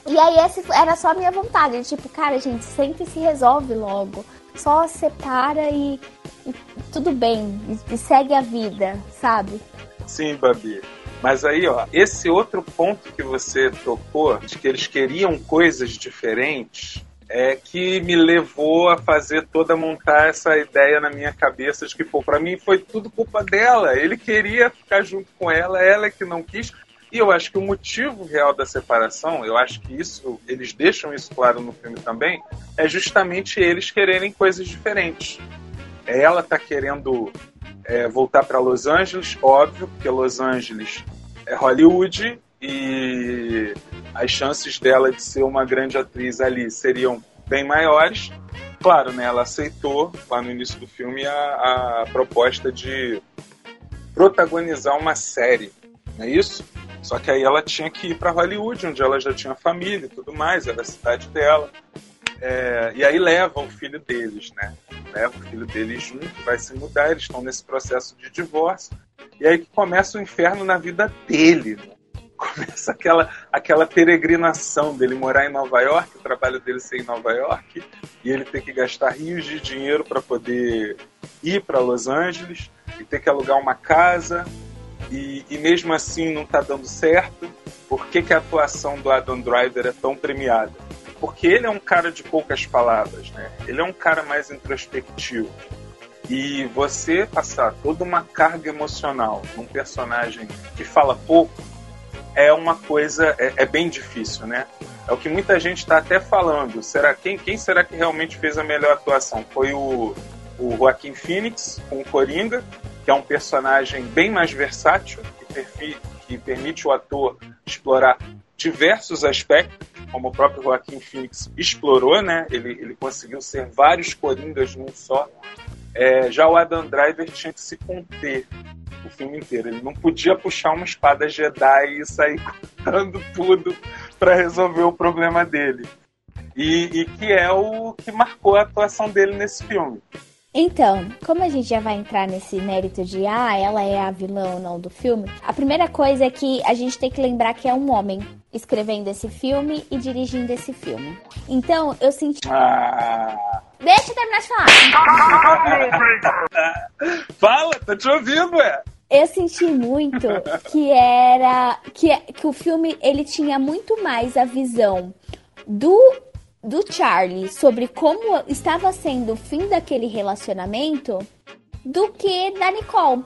D: E aí esse era só a minha vontade, tipo, cara, gente, sente e se resolve logo. Só separa e tudo bem, e, segue a vida, sabe?
B: Sim, Babi. Mas aí, ó, esse outro ponto que você tocou, de que eles queriam coisas diferentes, é que me levou a fazer toda montar essa ideia na minha cabeça de que, pô, pra mim foi tudo culpa dela. Ele queria ficar junto com ela, ela é que não quis. E eu acho que o motivo real da separação, eu acho que isso, eles deixam isso claro no filme também, é justamente eles quererem coisas diferentes. Ela tá querendo é, voltar para Los Angeles, óbvio, porque Los Angeles é Hollywood e as chances dela de ser uma grande atriz ali seriam bem maiores. Claro, né, ela aceitou lá no início do filme a, a proposta de protagonizar uma série, não é isso? Só que aí ela tinha que ir para Hollywood, onde ela já tinha família e tudo mais, era a cidade dela. É, e aí leva o filho deles, né? Leva o filho deles junto, vai se mudar, eles estão nesse processo de divórcio. E aí que começa o inferno na vida dele, né? começa aquela, aquela peregrinação dele morar em Nova York, o trabalho dele ser em Nova York, e ele ter que gastar rios de dinheiro para poder ir para Los Angeles, e ter que alugar uma casa, e, e mesmo assim não está dando certo. Por que, que a atuação do Adam Driver é tão premiada? Porque ele é um cara de poucas palavras, né? Ele é um cara mais introspectivo. E você passar toda uma carga emocional num personagem que fala pouco, é uma coisa, é, é bem difícil, né? É o que muita gente está até falando. Será quem, quem será que realmente fez a melhor atuação? Foi o, o Joaquim Phoenix com o Coringa, que é um personagem bem mais versátil, que, que permite o ator explorar diversos aspectos, como o próprio Joaquim Phoenix explorou, né? Ele, ele conseguiu ser vários Coringas num só. É, já o Adam Driver tinha que se conter o filme inteiro. Ele não podia puxar uma espada Jedi e sair cortando tudo para resolver o problema dele. E, e, que é o que marcou a atuação dele nesse filme.
D: Então, como a gente já vai entrar nesse mérito de ah, ela é a vilã ou não do filme, a primeira coisa é que a gente tem que lembrar que é um homem escrevendo esse filme e dirigindo esse filme. Então, eu senti.
B: Ah.
D: Deixa eu terminar de
B: falar. Fala, tô te ouvindo, ué
D: eu senti muito que era que, que o filme ele tinha muito mais a visão do do Charlie sobre como estava sendo o fim daquele relacionamento do que da Nicole.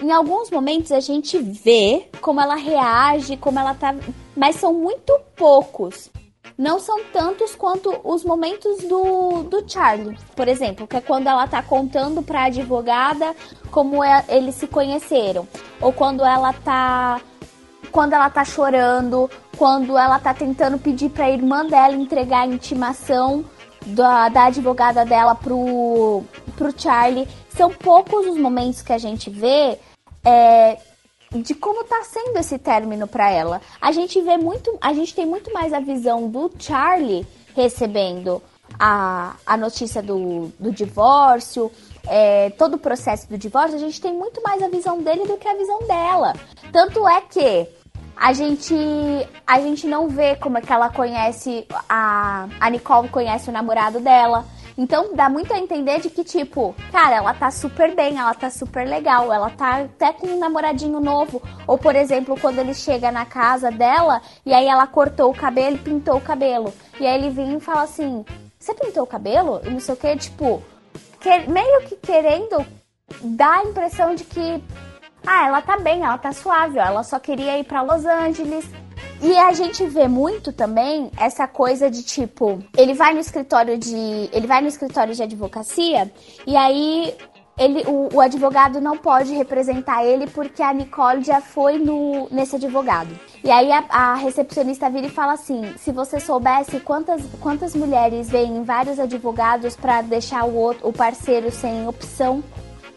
D: Em alguns momentos a gente vê como ela reage, como ela tá, mas são muito poucos. não são tantos quanto os momentos do, do Charlie, por exemplo, que é quando ela tá contando pra advogada como é, eles se conheceram, ou quando ela tá quando ela tá chorando, quando ela tá tentando pedir pra irmã dela entregar a intimação da, da advogada dela pro, pro Charlie. São poucos os momentos que a gente vê é, de como tá sendo esse término para ela. A gente vê muito, a gente tem muito mais a visão do Charlie recebendo a, a notícia do, do divórcio, é, todo o processo do divórcio, a gente tem muito mais a visão dele do que a visão dela. Tanto é que a gente a gente não vê como é que ela conhece a a Nicole conhece o namorado dela. Então dá muito a entender de que, tipo, cara, ela tá super bem, ela tá super legal, ela tá até com um namoradinho novo. Ou, por exemplo, quando ele chega na casa dela e aí ela cortou o cabelo pintou o cabelo. E aí ele vem e fala assim: Você pintou o cabelo? E não sei o que, tipo, que, meio que querendo dar a impressão de que. Ah, ela tá bem, ela tá suave, ela só queria ir para Los Angeles, e a gente vê muito também essa coisa de tipo, ele vai no escritório de, ele vai no escritório de advocacia e aí ele, o, o, advogado não pode representar ele porque a Nicole já foi no, nesse advogado. E aí a, a, recepcionista vira e fala assim: se você soubesse quantas, quantas mulheres vêm em vários advogados para deixar o, outro, o parceiro sem opção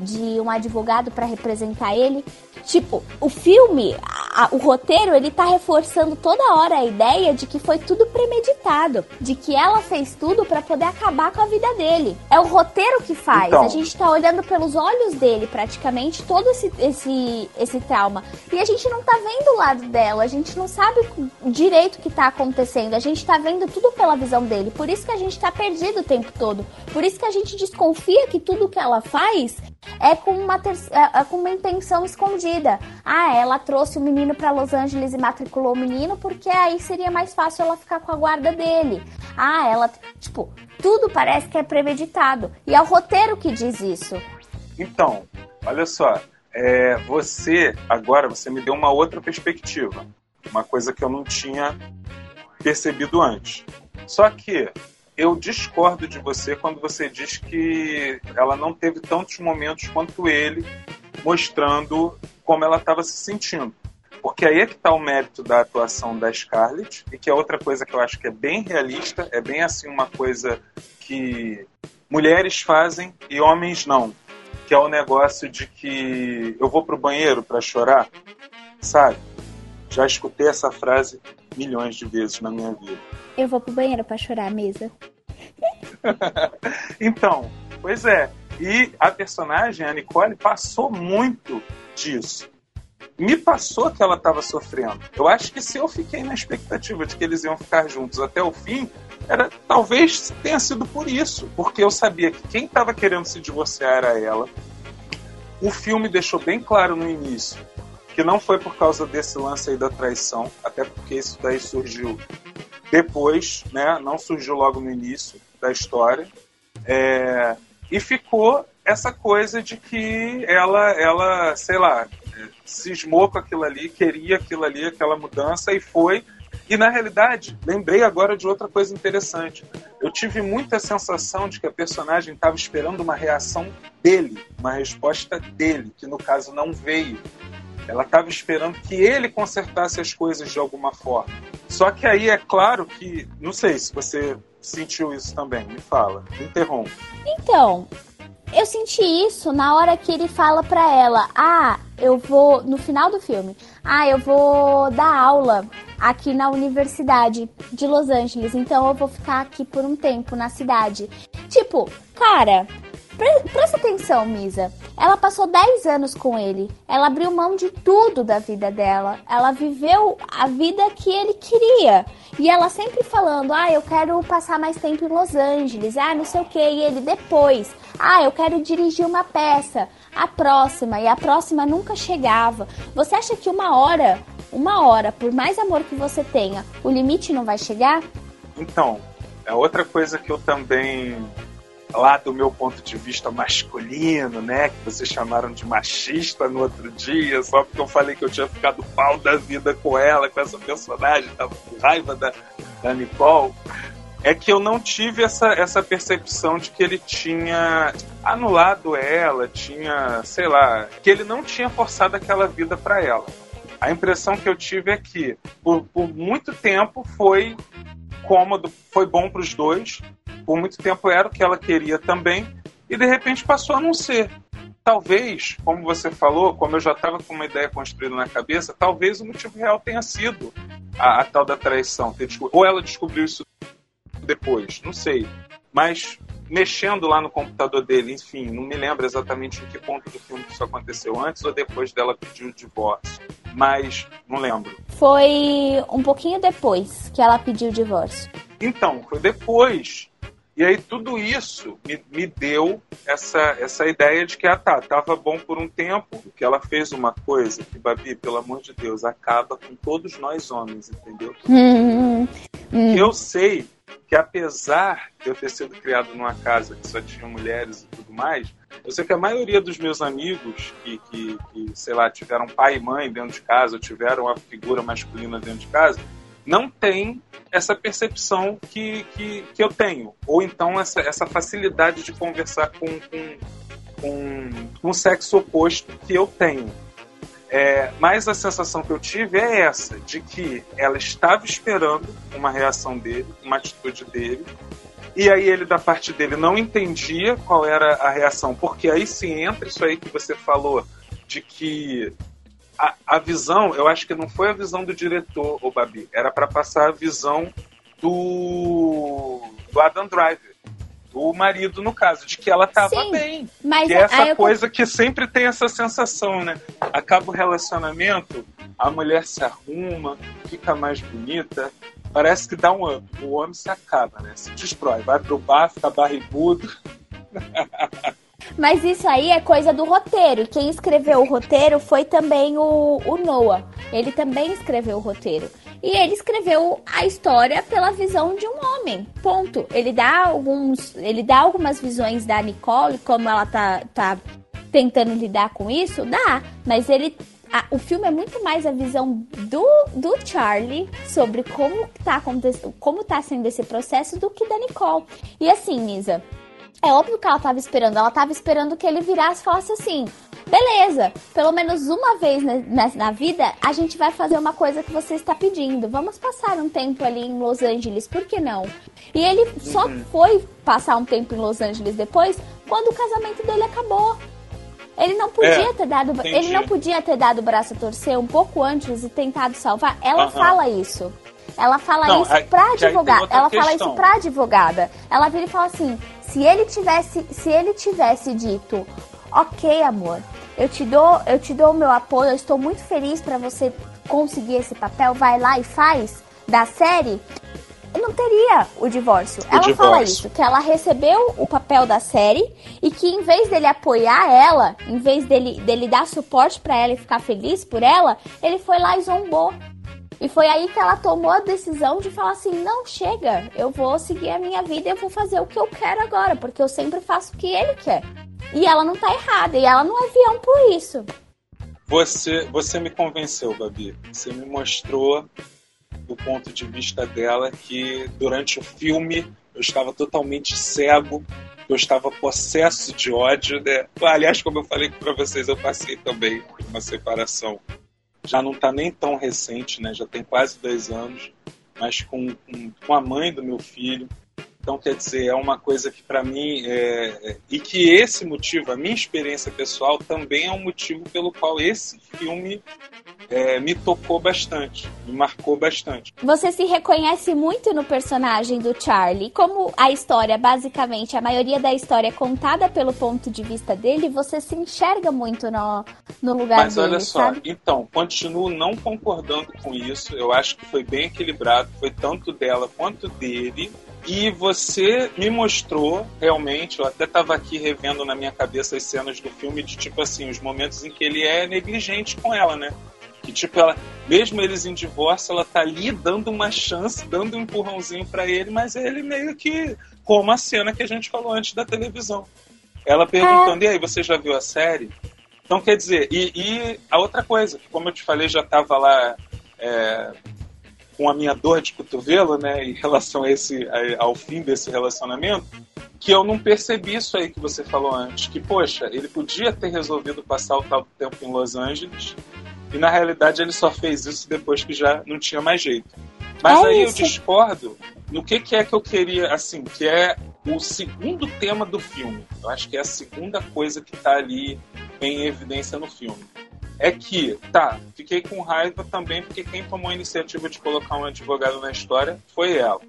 D: de um advogado para representar ele, Tipo, o filme, a, o roteiro, ele tá reforçando toda hora a ideia de que foi tudo premeditado, de que ela fez tudo para poder acabar com a vida dele. É o roteiro que faz. Então. A gente tá olhando pelos olhos dele, praticamente, todo esse, esse, esse trauma. E a gente não tá vendo o lado dela, a gente não sabe direito o que tá acontecendo. A gente tá vendo tudo pela visão dele. Por isso que a gente tá perdido o tempo todo. Por isso que a gente desconfia que tudo que ela faz é com uma, é, é com uma intenção escondida. Ah, ela trouxe o menino para Los Angeles e matriculou o menino porque aí seria mais fácil ela ficar com a guarda dele. Ah, ela. Tipo, tudo parece que é premeditado. E é o roteiro que diz isso.
B: Então, olha só. É, você, agora, você me deu uma outra perspectiva. Uma coisa que eu não tinha percebido antes. Só que eu discordo de você quando você diz que ela não teve tantos momentos quanto ele mostrando como ela estava se sentindo. Porque aí é que está o mérito da atuação da Scarlett, e que é outra coisa que eu acho que é bem realista, é bem assim uma coisa que mulheres fazem e homens não. Que é o negócio de que eu vou pro banheiro para chorar, sabe? Já escutei essa frase milhões de vezes na minha vida.
D: Eu vou pro banheiro para chorar, mesa.
B: então, pois é. E a personagem, a Nicole, passou muito disso. Me passou que ela estava sofrendo. Eu acho que se eu fiquei na expectativa de que eles iam ficar juntos até o fim, era talvez tenha sido por isso, porque eu sabia que quem estava querendo se divorciar era ela. O filme deixou bem claro no início que não foi por causa desse lance aí da traição, até porque isso daí surgiu depois, né? Não surgiu logo no início da história. É, e ficou essa coisa de que ela, ela, sei lá, cismou com aquilo ali, queria aquilo ali, aquela mudança e foi. E na realidade, lembrei agora de outra coisa interessante. Eu tive muita sensação de que a personagem estava esperando uma reação dele, uma resposta dele, que no caso não veio. Ela estava esperando que ele consertasse as coisas de alguma forma. Só que aí é claro que, não sei se você sentiu isso também, me fala, me interrompe.
D: Então, eu senti isso na hora que ele fala pra ela: Ah, eu vou. No final do filme, ah, eu vou dar aula aqui na Universidade de Los Angeles, então eu vou ficar aqui por um tempo na cidade. Tipo, cara, Pre presta atenção, Misa. Ela passou 10 anos com ele. Ela abriu mão de tudo da vida dela. Ela viveu a vida que ele queria. E ela sempre falando: Ah, eu quero passar mais tempo em Los Angeles. Ah, não sei o que. E ele depois: Ah, eu quero dirigir uma peça. A próxima. E a próxima nunca chegava. Você acha que uma hora, uma hora, por mais amor que você tenha, o limite não vai chegar?
B: Então, é outra coisa que eu também lá do meu ponto de vista masculino, né? Que vocês chamaram de machista no outro dia, só porque eu falei que eu tinha ficado pau da vida com ela, com essa personagem, tava com raiva da, da Nicole. É que eu não tive essa, essa percepção de que ele tinha anulado ela, tinha, sei lá, que ele não tinha forçado aquela vida para ela. A impressão que eu tive é que, por, por muito tempo, foi cômodo, foi bom para os dois. Por muito tempo era o que ela queria também, e de repente passou a não ser. Talvez, como você falou, como eu já estava com uma ideia construída na cabeça, talvez o motivo real tenha sido a, a tal da traição. Ou ela descobriu isso depois, não sei. Mas mexendo lá no computador dele, enfim, não me lembro exatamente em que ponto do filme isso aconteceu, antes ou depois dela pedir o divórcio. Mas não lembro.
D: Foi um pouquinho depois que ela pediu o divórcio.
B: Então, foi depois. E aí tudo isso me, me, deu essa, essa ideia de que, ah tá, tava bom por um tempo, que ela fez uma coisa que, Babi, pelo amor de Deus, acaba com todos nós homens, entendeu?
D: Hum, hum.
B: Eu sei que apesar de eu ter sido criado numa casa que só tinha mulheres e tudo mais, eu sei que a maioria dos meus amigos que, que, que, sei lá, tiveram pai e mãe dentro de casa, ou tiveram a figura masculina dentro de casa, não tem essa percepção que, que, que eu tenho. Ou então essa, essa facilidade de conversar com, com, com, com o sexo oposto que eu tenho. É, mas a sensação que eu tive é essa, de que ela estava esperando uma reação dele, uma atitude dele, e aí ele, da parte dele, não entendia qual era a reação, porque aí sim entra isso aí que você falou, de que a, a visão, eu acho que não foi a visão do diretor, o Babi, era para passar a visão do, do Adam Driver do marido, no caso, de que ela tava bem.
D: Mas
B: que é essa coisa eu... que sempre tem essa sensação, né? Acaba o relacionamento, a mulher se arruma, fica mais bonita, parece que dá um up. O homem se acaba, né? Se destrói, vai pro bar, fica barrigudo.
D: Mas isso aí é coisa do roteiro. Quem escreveu o roteiro foi também o, o Noah. Ele também escreveu o roteiro. E ele escreveu a história pela visão de um homem. Ponto. Ele dá alguns. Ele dá algumas visões da Nicole, como ela tá, tá tentando lidar com isso, dá. Mas ele. A, o filme é muito mais a visão do, do Charlie sobre como tá, como tá sendo esse processo do que da Nicole. E assim, Nisa, é óbvio que ela tava esperando. Ela tava esperando que ele virasse e falasse assim: beleza, pelo menos uma vez na, na, vida a gente vai fazer uma coisa que você está pedindo. Vamos passar um tempo ali em Los Angeles, por que não? E ele só uhum. foi passar um tempo em Los Angeles depois quando o casamento dele acabou. Ele não podia é, ter dado, entendi. ele não podia ter dado o braço a torcer um pouco antes e tentado salvar. Ela uhum. fala isso. Ela fala não, isso pra advogada. Ela questão. fala isso pra advogada. Ela vira e fala assim: se ele tivesse, se ele tivesse dito, ok, amor, eu te dou, eu te dou o meu apoio, eu estou muito feliz para você conseguir esse papel, vai lá e faz da série. Não teria o divórcio. O ela divórcio. fala isso, que ela recebeu o papel da série e que em vez dele apoiar ela, em vez dele, dele dar suporte para ela e ficar feliz por ela, ele foi lá e zombou. E foi aí que ela tomou a decisão de falar assim: não, chega, eu vou seguir a minha vida e eu vou fazer o que eu quero agora, porque eu sempre faço o que ele quer. E ela não tá errada, e ela não é vião por isso.
B: Você, você me convenceu, Babi. Você me mostrou do ponto de vista dela que durante o filme eu estava totalmente cego, eu estava possesso de ódio. Né? Aliás, como eu falei para vocês, eu passei também uma separação já não está nem tão recente, né? já tem quase dois anos, mas com, com, com, a mãe do meu filho. Então, quer dizer, é uma coisa que para mim. É, é, e que esse motivo, a minha experiência pessoal, também é um motivo pelo qual esse filme é, me tocou bastante, me marcou bastante.
D: Você se reconhece muito no personagem do Charlie. Como a história, basicamente, a maioria da história é contada pelo ponto de vista dele, você se enxerga muito no, no lugar
B: Mas
D: dele.
B: Mas olha só,
D: sabe?
B: então, continuo não concordando com isso. Eu acho que foi bem equilibrado, foi tanto dela quanto dele. E você me mostrou realmente, eu até estava aqui revendo na minha cabeça as cenas do filme de tipo assim, os momentos em que ele é negligente com ela, né? Que tipo, ela, mesmo eles em divórcio, ela tá ali dando uma chance, dando um empurrãozinho para ele, mas ele meio que como a cena que a gente falou antes da televisão. Ela perguntando, é. e aí, você já viu a série? Então, quer dizer, e, e a outra coisa, como eu te falei, já estava lá é, com a minha dor de cotovelo, né, em relação a esse, ao fim desse relacionamento, que eu não percebi isso aí que você falou antes, que, poxa, ele podia ter resolvido passar o tal tempo em Los Angeles, e na realidade ele só fez isso depois que já não tinha mais jeito. Mas é aí isso. eu discordo no que, que é que eu queria, assim, que é o segundo tema do filme. Eu acho que é a segunda coisa que está ali em evidência no filme é que, tá, fiquei com raiva também porque quem tomou a iniciativa de colocar um advogado na história foi ela.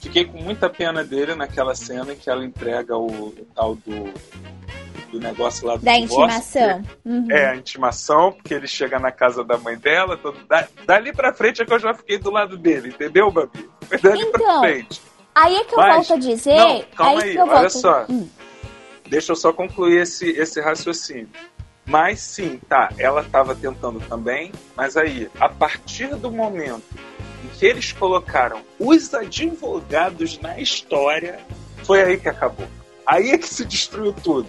B: Fiquei com muita pena dele naquela cena em que ela entrega o, tal do, do negócio lá do
D: Da divórcio, intimação.
B: Uhum. É, a intimação, porque ele chega na casa da mãe dela, todo, da, dali pra frente é que eu já fiquei do lado dele, entendeu, Babi? Dali então, pra frente.
D: Aí é que eu Mas, volto a dizer. Não,
B: calma
D: aí,
B: aí olha volto... só. Hum. Deixa eu só concluir esse, esse raciocínio. Mas sim, tá, ela estava tentando também, mas aí, a partir do momento em que eles colocaram os advogados na história, foi aí que acabou. Aí é que se destruiu tudo.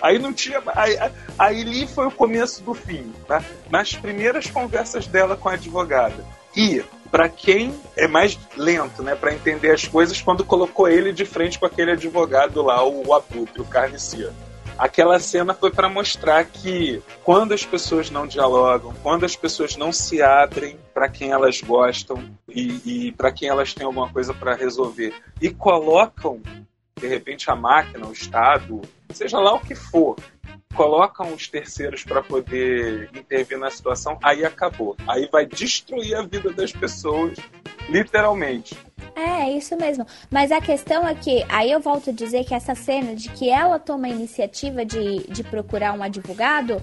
B: Aí não tinha. Aí, aí ali foi o começo do fim, tá? Nas primeiras conversas dela com a advogada. E, para quem é mais lento, né, para entender as coisas, quando colocou ele de frente com aquele advogado lá, o Abutre, o carniceiro aquela cena foi para mostrar que quando as pessoas não dialogam, quando as pessoas não se abrem para quem elas gostam e, e para quem elas têm alguma coisa para resolver e colocam de repente a máquina, o Estado, seja lá o que for, colocam os terceiros para poder intervir na situação, aí acabou. Aí vai destruir a vida das pessoas, literalmente.
D: É, isso mesmo. Mas a questão é que, aí eu volto a dizer que essa cena de que ela toma a iniciativa de, de procurar um advogado,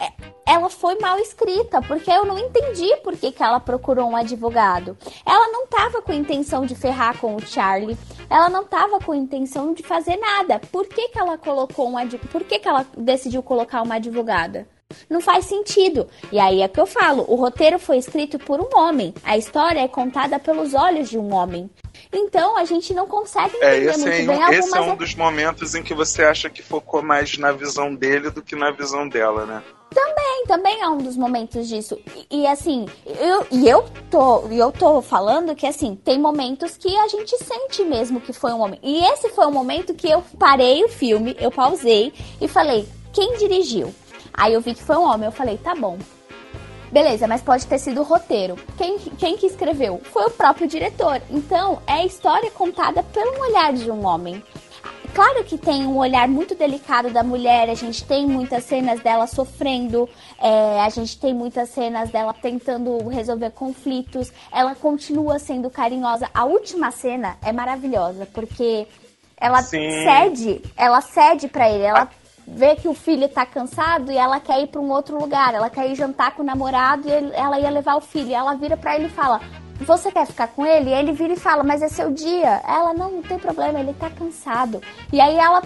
D: é, ela foi mal escrita, porque eu não entendi por que, que ela procurou um advogado. Ela não estava com intenção de ferrar com o Charlie, ela não estava com intenção de fazer nada. Por que, que ela colocou um Por que, que ela decidiu colocar uma advogada? Não faz sentido. E aí é que eu falo: o roteiro foi escrito por um homem. A história é contada pelos olhos de um homem. Então a gente não consegue
B: é, entender é, esse muito é, bem algumas... Esse é um dos momentos em que você acha que focou mais na visão dele do que na visão dela, né?
D: Também, também é um dos momentos disso. E, e assim, eu, e eu tô, eu tô falando que assim, tem momentos que a gente sente mesmo que foi um momento. E esse foi o momento que eu parei o filme, eu pausei e falei, quem dirigiu? Aí eu vi que foi um homem, eu falei, tá bom. Beleza, mas pode ter sido o roteiro. Quem, quem que escreveu? Foi o próprio diretor. Então, é a história contada pelo olhar de um homem. Claro que tem um olhar muito delicado da mulher, a gente tem muitas cenas dela sofrendo, é, a gente tem muitas cenas dela tentando resolver conflitos, ela continua sendo carinhosa. A última cena é maravilhosa, porque ela Sim. cede, ela cede para ele, ela vê que o filho tá cansado e ela quer ir para um outro lugar, ela quer ir jantar com o namorado e ele, ela ia levar o filho. Ela vira para ele e fala: Você quer ficar com ele? E ele vira e fala: Mas é seu dia. Ela: Não, não tem problema, ele tá cansado. E aí ela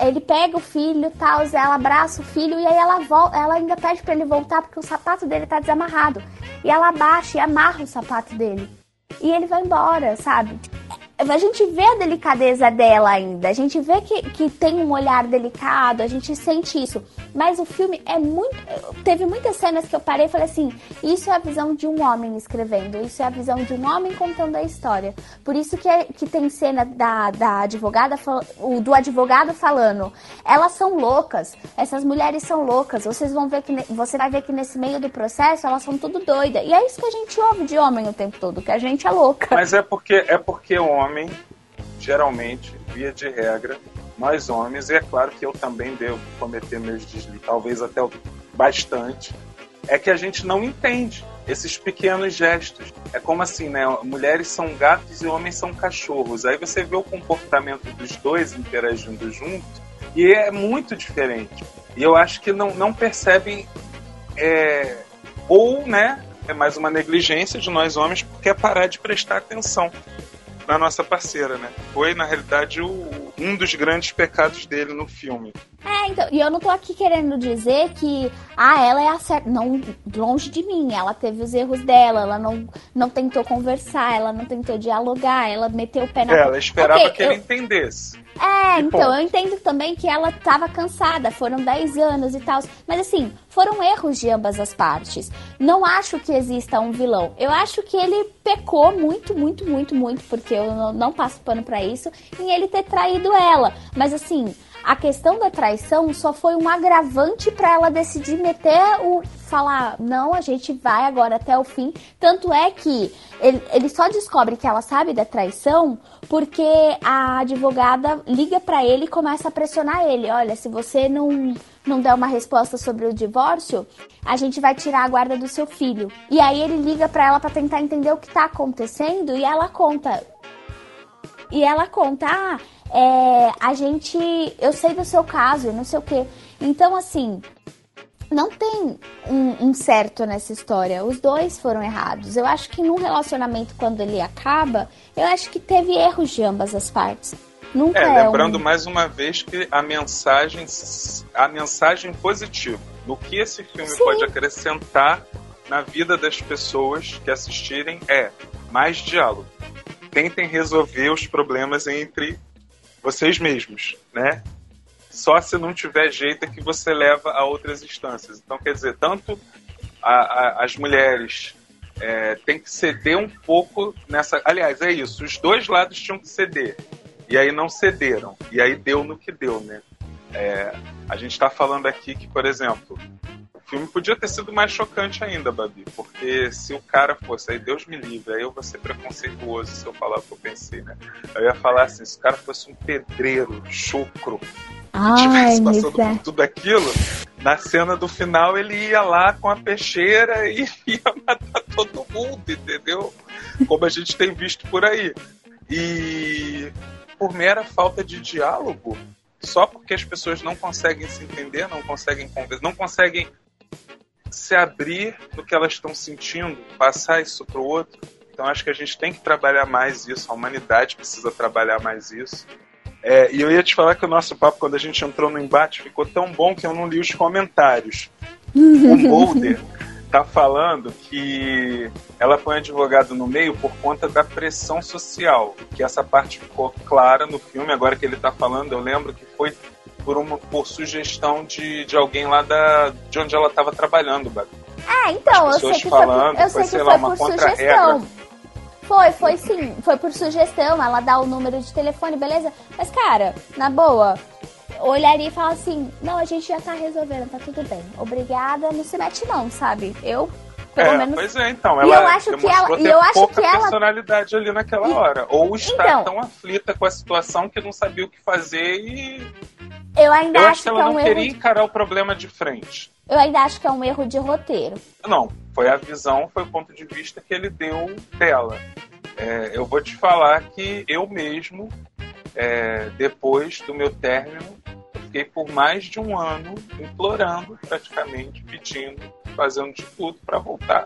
D: ele pega o filho, tal, ela abraça o filho e aí ela volta, ela ainda pede para ele voltar porque o sapato dele tá desamarrado. E ela abaixa e amarra o sapato dele. E ele vai embora, sabe? A gente vê a delicadeza dela ainda, a gente vê que, que tem um olhar delicado, a gente sente isso. Mas o filme é muito. Teve muitas cenas que eu parei e falei assim: isso é a visão de um homem escrevendo, isso é a visão de um homem contando a história. Por isso que, é, que tem cena da, da advogada, o, do advogado falando: elas são loucas, essas mulheres são loucas, vocês vão ver que. Você vai ver que nesse meio do processo elas são tudo doidas. E é isso que a gente ouve de homem o tempo todo, que a gente é louca.
B: Mas é porque, é porque o homem, geralmente, via de regra, nós homens, e é claro que eu também devo cometer meus desliz, talvez até bastante, é que a gente não entende esses pequenos gestos. É como assim, né? Mulheres são gatos e homens são cachorros. Aí você vê o comportamento dos dois interagindo junto e é muito diferente. E eu acho que não, não percebem. É, ou, né? É mais uma negligência de nós homens porque é parar de prestar atenção na nossa parceira, né? Foi, na realidade, o, um dos grandes pecados dele no filme.
D: É, então, e eu não tô aqui querendo dizer que, ah, ela é a certa. Não, longe de mim, ela teve os erros dela, ela não, não tentou conversar, ela não tentou dialogar, ela meteu o pé na.
B: É, ela esperava
D: Ok,
B: que ele
D: eu-
B: entendesse.
D: É,
B: E
D: então,
B: ponto.
D: eu entendo também que ela tava cansada, foram 10 anos e tal. Mas assim, foram erros de ambas as partes. Não acho que exista um vilão. Eu acho que ele pecou muito, muito, muito, muito, porque eu não, não passo pano pra isso, em ele ter traído ela. Mas assim, a questão da traição só foi um agravante pra ela decidir meter o. falar, não, a gente vai agora até o fim. Tanto é que ele, ele só descobre que ela sabe da traição porque a advogada liga pra ele e começa a pressionar ele. Olha, se você não, não der uma resposta sobre o divórcio, a gente vai tirar a guarda do seu filho. E aí ele liga pra ela pra tentar entender o que tá acontecendo e ela conta. E ela conta, ah, é, a gente. Eu sei do seu caso, e não sei o quê. Então, assim, não tem um, um certo nessa história. Os dois foram errados. Eu acho que num relacionamento, quando ele acaba, eu acho que teve erros de ambas as partes. Nunca
B: É,
D: é,
B: lembrando
D: um...
B: mais uma vez que a mensagem, a mensagem positiva, no que esse filme
D: Sim.
B: pode acrescentar na vida das pessoas que assistirem é mais diálogo. Tentem resolver os problemas entre vocês mesmos, né? Só se não tiver jeito é que você leva a outras instâncias. Então, quer dizer, tanto a- a- as mulheres é, têm que ceder um pouco nessa. Aliás, é isso. Os dois lados tinham que ceder. E aí não cederam. E aí deu no que deu, né? É, a gente está falando aqui que, por exemplo, filme podia ter sido mais chocante ainda, Babi. Porque se o cara fosse, aí Deus me livre, aí eu vou ser preconceituoso se eu falar o que eu pensei, né? Eu ia falar assim, se o cara fosse um pedreiro, chucro,
D: Ai,
B: tivesse passando por tudo aquilo, na cena do final ele ia lá com a peixeira e ia matar todo mundo, entendeu? Como a gente tem visto por aí. E por mera falta de diálogo, só porque as pessoas não conseguem se entender, não conseguem conversar, não conseguem se abrir no que elas estão sentindo, passar isso para o outro. Então acho que a gente tem que trabalhar mais isso, a humanidade precisa trabalhar mais isso. É, e eu ia te falar que o nosso papo, quando a gente entrou no embate, ficou tão bom que eu não li os comentários. o Boulder tá falando que ela põe advogado no meio por conta da pressão social, que essa parte ficou clara no filme, agora que ele tá falando, eu lembro que foi por uma por sugestão de, de alguém lá da, de onde ela estava trabalhando, Babi.
D: É, então, eu sei que foi
B: falando,
D: por, eu
B: foi,
D: sei que foi
B: lá, uma
D: por sugestão. Foi, foi sim. Foi por sugestão. Ela dá o número de telefone, beleza? Mas, cara, na boa, olharia e falar assim: não, a gente já tá resolvendo, tá tudo bem. Obrigada, não se mete, não, sabe? Eu, pelo
B: é,
D: menos.
B: Pois é, então.
D: E
B: Ela
D: eu acho que ela- e eu acho que ela-
B: personalidade ali naquela
D: E-
B: hora. Ou está
D: Então-
B: tão aflita com a situação que não sabia o que fazer e
D: Eu ainda
B: eu
D: acho
B: acho que
D: que,
B: ela
D: é
B: não
D: um erro.
B: queria
D: de-
B: encarar o problema de frente.
D: Eu ainda acho que é um erro de roteiro.
B: Não, foi a visão, foi o ponto de vista que ele deu dela. É, eu vou te falar que eu mesmo, é, depois do meu término, fiquei por mais de um ano implorando, praticamente, pedindo, fazendo de tudo para voltar.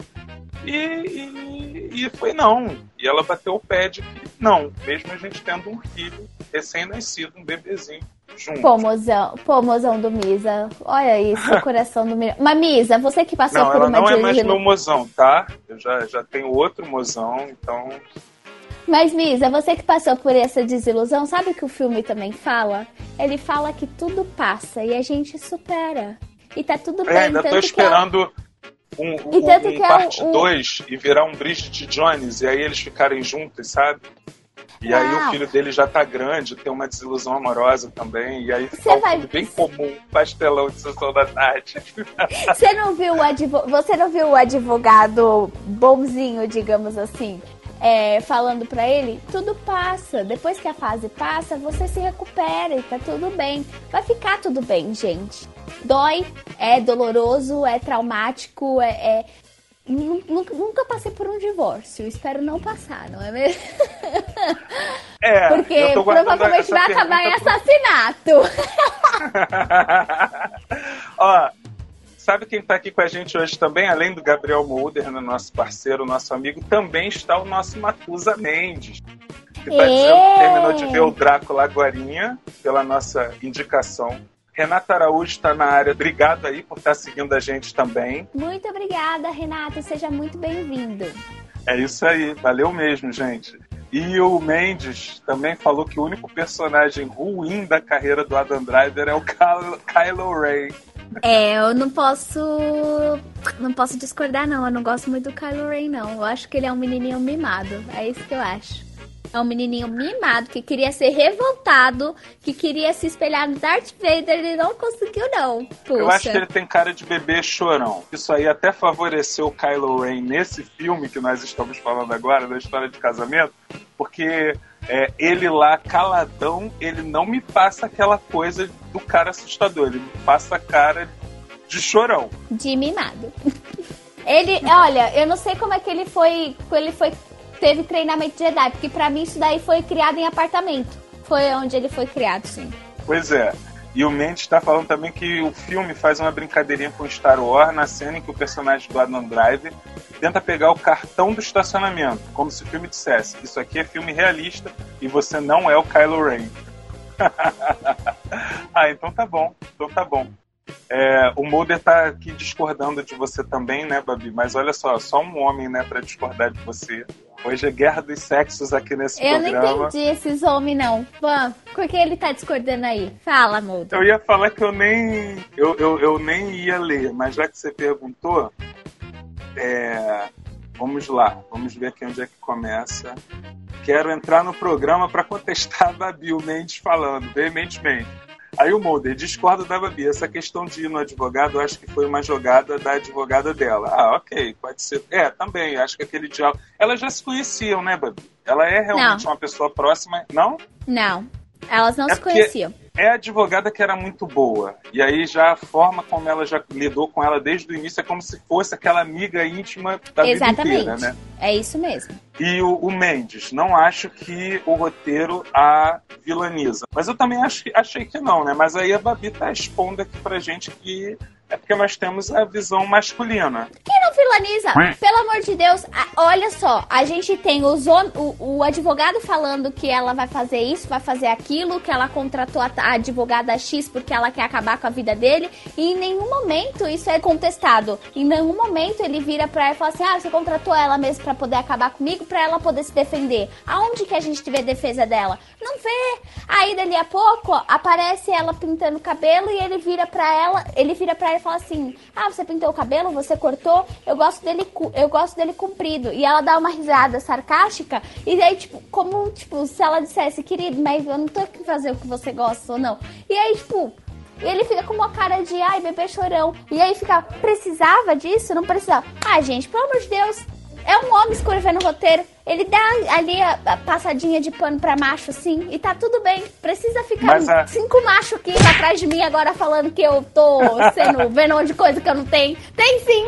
B: E, e, e foi não. E ela bateu o pé de que não, mesmo a gente tendo um filho recém-nascido, um bebezinho, junto.
D: Pô, mozão, pô, mozão do Misa. Olha isso, o coração do menino. Mas, Misa, você que passou
B: Não,
D: por uma
B: não é mais meu mozão, tá? Eu já, já tenho outro mozão, então
D: Mas, Misa, você que passou por essa desilusão, sabe o que o filme também fala? Ele fala que tudo passa e a gente supera. E tá tudo bem.
B: É, ainda tô
D: que
B: esperando um,
D: tanto
B: um,
D: que é
B: parte
D: o- o-
B: 2 e virar um Bridget Jones e aí eles ficarem juntos, sabe? E aí o filho dele já tá grande, tem uma desilusão amorosa também, e aí fica um
D: vai-
B: bem comum, pastelão de sessão da tarde.
D: Você não viu o advo... você não viu o advogado bonzinho, digamos assim, é, falando pra ele? Tudo passa. Depois que a fase passa, você se recupera e tá tudo bem. Vai ficar tudo bem, gente. Dói, é doloroso, é traumático, é. é- Nunca, nunca passei por um divórcio. Espero não passar, não é mesmo?
B: É,
D: Porque provavelmente vai acabar em assassinato.
B: Ó, sabe quem tá aqui com a gente hoje também, além do Gabriel Mulder, né, nosso parceiro, nosso amigo, também está o nosso Matusa Mendes. que tá dizendo que terminou de ver o Drácula agora, pela nossa indicação. Renata Araújo está na área. Obrigado aí por estar seguindo a gente também.
D: Muito obrigada, Renata. Seja muito bem-vindo.
B: É isso aí. Valeu mesmo, gente. E o Mendes também falou que o único personagem ruim da carreira do Adam Driver é o Kylo Ren.
D: É, eu não posso. Não posso discordar, não. Eu não gosto muito do Kylo Ren, não. Eu acho que ele é um menininho mimado. É isso que eu acho. É um menininho mimado que queria ser revoltado, que queria se espelhar no Darth Vader. Ele não conseguiu, não. Puxa.
B: Eu acho que ele tem cara de bebê chorão. Isso aí até favoreceu o Kylo Ren nesse filme que nós estamos falando agora, da história de casamento, porque é, ele lá, caladão, ele não me passa aquela coisa do cara assustador. Ele me passa a cara de chorão.
D: De mimado. Ele, olha, eu não sei como é que ele foi, ele foi teve treinamento de Jedi, porque para mim isso daí foi criado em apartamento. Foi onde ele foi criado, sim.
B: Pois é. E o Mendes está falando também que o filme faz uma brincadeirinha com Star Wars na cena em que o personagem do Adam Driver tenta pegar o cartão do estacionamento, como se o filme dissesse: Isso aqui é filme realista e você não é o Kylo Ren. ah, então tá bom, então tá bom. É, o Mulder tá aqui discordando de você também, né, Babi? Mas olha só, só um homem, né, para discordar de você. Hoje é guerra dos sexos aqui nesse
D: eu
B: programa.
D: Eu não entendi esses homens, não. Pô, por que ele tá discordando aí? Fala, Mulder.
B: Eu ia falar que eu nem. Eu, eu, eu nem ia ler, mas já que você perguntou, é, vamos lá, vamos ver aqui onde é que começa. Quero entrar no programa para contestar a Babi, o Mendes falando, veementemente. Aí o Mulder discorda da Babi. Essa questão de ir no advogado, eu acho que foi uma jogada da advogada dela. Ah, ok, pode ser. É, também, acho que aquele diálogo. Elas já se conheciam, né, Babi? Ela é realmente não. uma pessoa próxima, não?
D: Não. Elas não é se conheciam.
B: É a advogada que era muito boa. E aí já a forma como ela já lidou com ela desde o início é como se fosse aquela amiga íntima da
D: Exatamente.
B: vida inteira, né?
D: É isso mesmo.
B: E o, o, Mendes, não acho que o roteiro a vilaniza. Mas eu também acho, achei que não, né? Mas aí a Babi tá expondo aqui pra gente que é porque nós temos a visão masculina.
D: Quem não vilaniza? Pelo amor de Deus, a, olha só, a gente tem os o, o, advogado falando que ela vai fazer isso, vai fazer aquilo, que ela contratou a, a, advogada X porque ela quer acabar com a vida dele, e em nenhum momento isso é contestado. Em nenhum momento ele vira pra ela e fala assim: ah, você contratou ela mesmo para poder acabar comigo, para ela poder se defender. Aonde que a gente vê defesa dela? Não vê. Aí dali a pouco aparece ela pintando o cabelo e ele vira pra ela, ele vira pra ela e fala assim: "Ah, você pintou o cabelo, você cortou, eu gosto dele, eu gosto dele comprido". E ela dá uma risada sarcástica e aí tipo, como tipo, se ela dissesse: "Querido, mas eu não tô aqui fazer o que você gosta ou não". E aí tipo, ele fica com uma cara de ai, bebê chorão. E aí fica, precisava disso? Não precisava. Ah, gente, pelo amor de Deus, é um homem escrevendo roteiro. Ele dá ali a, a, passadinha de pano pra macho, assim, e tá tudo bem. Precisa ficar a... cinco machos aqui atrás de mim agora falando que eu tô sendo vendo de coisa que eu não tenho. Tem sim.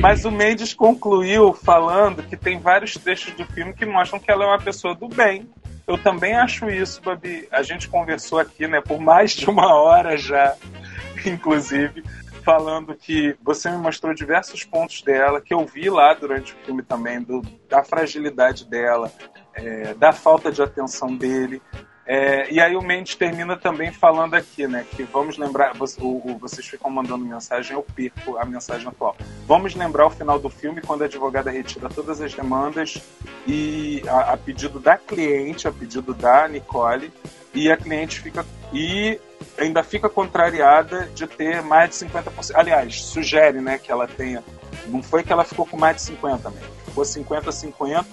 B: Mas o Mendes concluiu falando que tem vários trechos do filme que mostram que ela é uma pessoa do bem. Eu também acho isso, Babi. A gente conversou aqui, né, por mais de uma hora já, inclusive, falando que você me mostrou diversos pontos dela, que eu vi lá durante o filme também, do, da fragilidade dela, é, da falta de atenção dele. É, e aí o Mendes termina também falando aqui, né? Que vamos lembrar, você, o, o, vocês ficam mandando mensagem, eu perco a mensagem atual. Vamos lembrar o final do filme, quando a advogada retira todas as demandas e a, a pedido da cliente, a pedido da Nicole, e a cliente fica. E ainda fica contrariada de ter mais de 50%. Aliás, sugere né, que ela tenha. Não foi que ela ficou com mais de 50%, mesmo. Ficou 50-50%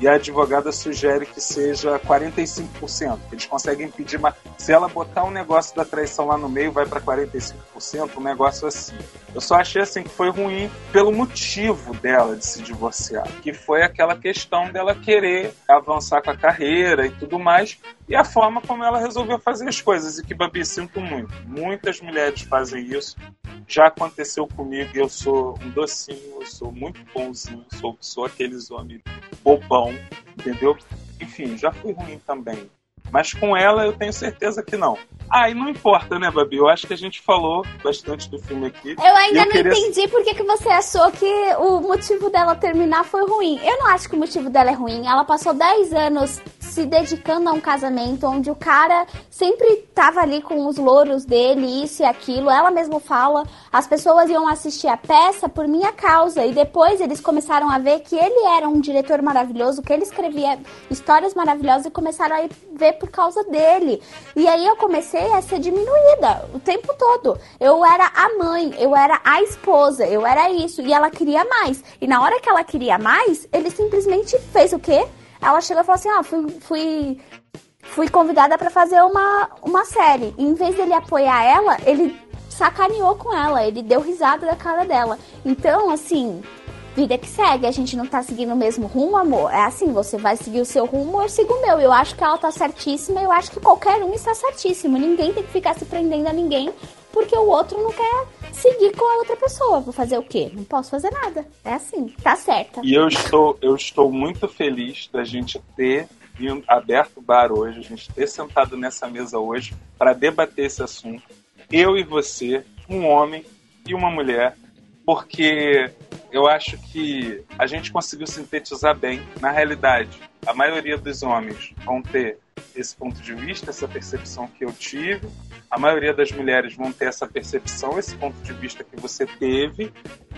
B: e a advogada sugere que seja 45%. Eles conseguem pedir uma. Se ela botar um negócio da traição lá no meio, vai para 45%, um negócio assim. Eu só achei assim que foi ruim pelo motivo dela de se divorciar, que foi aquela questão dela querer avançar com a carreira e tudo mais, e a forma como ela resolveu fazer as coisas. E que, Babi, sinto muito. Muitas mulheres fazem isso. Já aconteceu comigo eu sou um docinho, eu sou muito bonzinho, sou, sou aqueles homens bobão, entendeu? Enfim, já fui ruim também. Mas com ela eu tenho certeza que não. Ah, e não importa, né, Babi? Eu acho que a gente falou bastante do filme aqui.
D: Eu ainda eu não queria... entendi por que, que você achou que o motivo dela terminar foi ruim. Eu não acho que o motivo dela é ruim. Ela passou 10 anos se dedicando a um casamento onde o cara sempre tava ali com os louros dele, isso e aquilo. Ela mesmo fala, as pessoas iam assistir a peça por minha causa. E depois eles começaram a ver que ele era um diretor maravilhoso, que ele escrevia histórias maravilhosas e começaram a ver por causa dele. E aí eu comecei a ser diminuída o tempo todo. Eu era a mãe, eu era a esposa, eu era isso. E ela queria mais. E na hora que ela queria mais, ele simplesmente fez o quê? Ela chegou e falou assim: ah, fui, fui, fui convidada para fazer uma, uma série. E em vez dele apoiar ela, ele sacaneou com ela, ele deu risada da cara dela. Então, assim, vida que segue. A gente não tá seguindo o mesmo rumo, amor. É assim, você vai seguir o seu rumo, eu sigo o meu. Eu acho que ela tá certíssima, eu acho que qualquer um está certíssimo. Ninguém tem que ficar se prendendo a ninguém porque o outro não quer seguir com a outra pessoa. Vou fazer o quê? Não posso fazer nada. É assim, tá certa.
B: E eu estou, eu estou muito feliz da gente ter aberto o bar hoje, a gente ter sentado nessa mesa hoje para debater esse assunto. Eu e você, um homem e uma mulher, porque eu acho que a gente conseguiu sintetizar bem. Na realidade, a maioria dos homens vão ter esse ponto de vista, essa percepção que eu tive. A maioria das mulheres vão ter essa percepção, esse ponto de vista que você teve,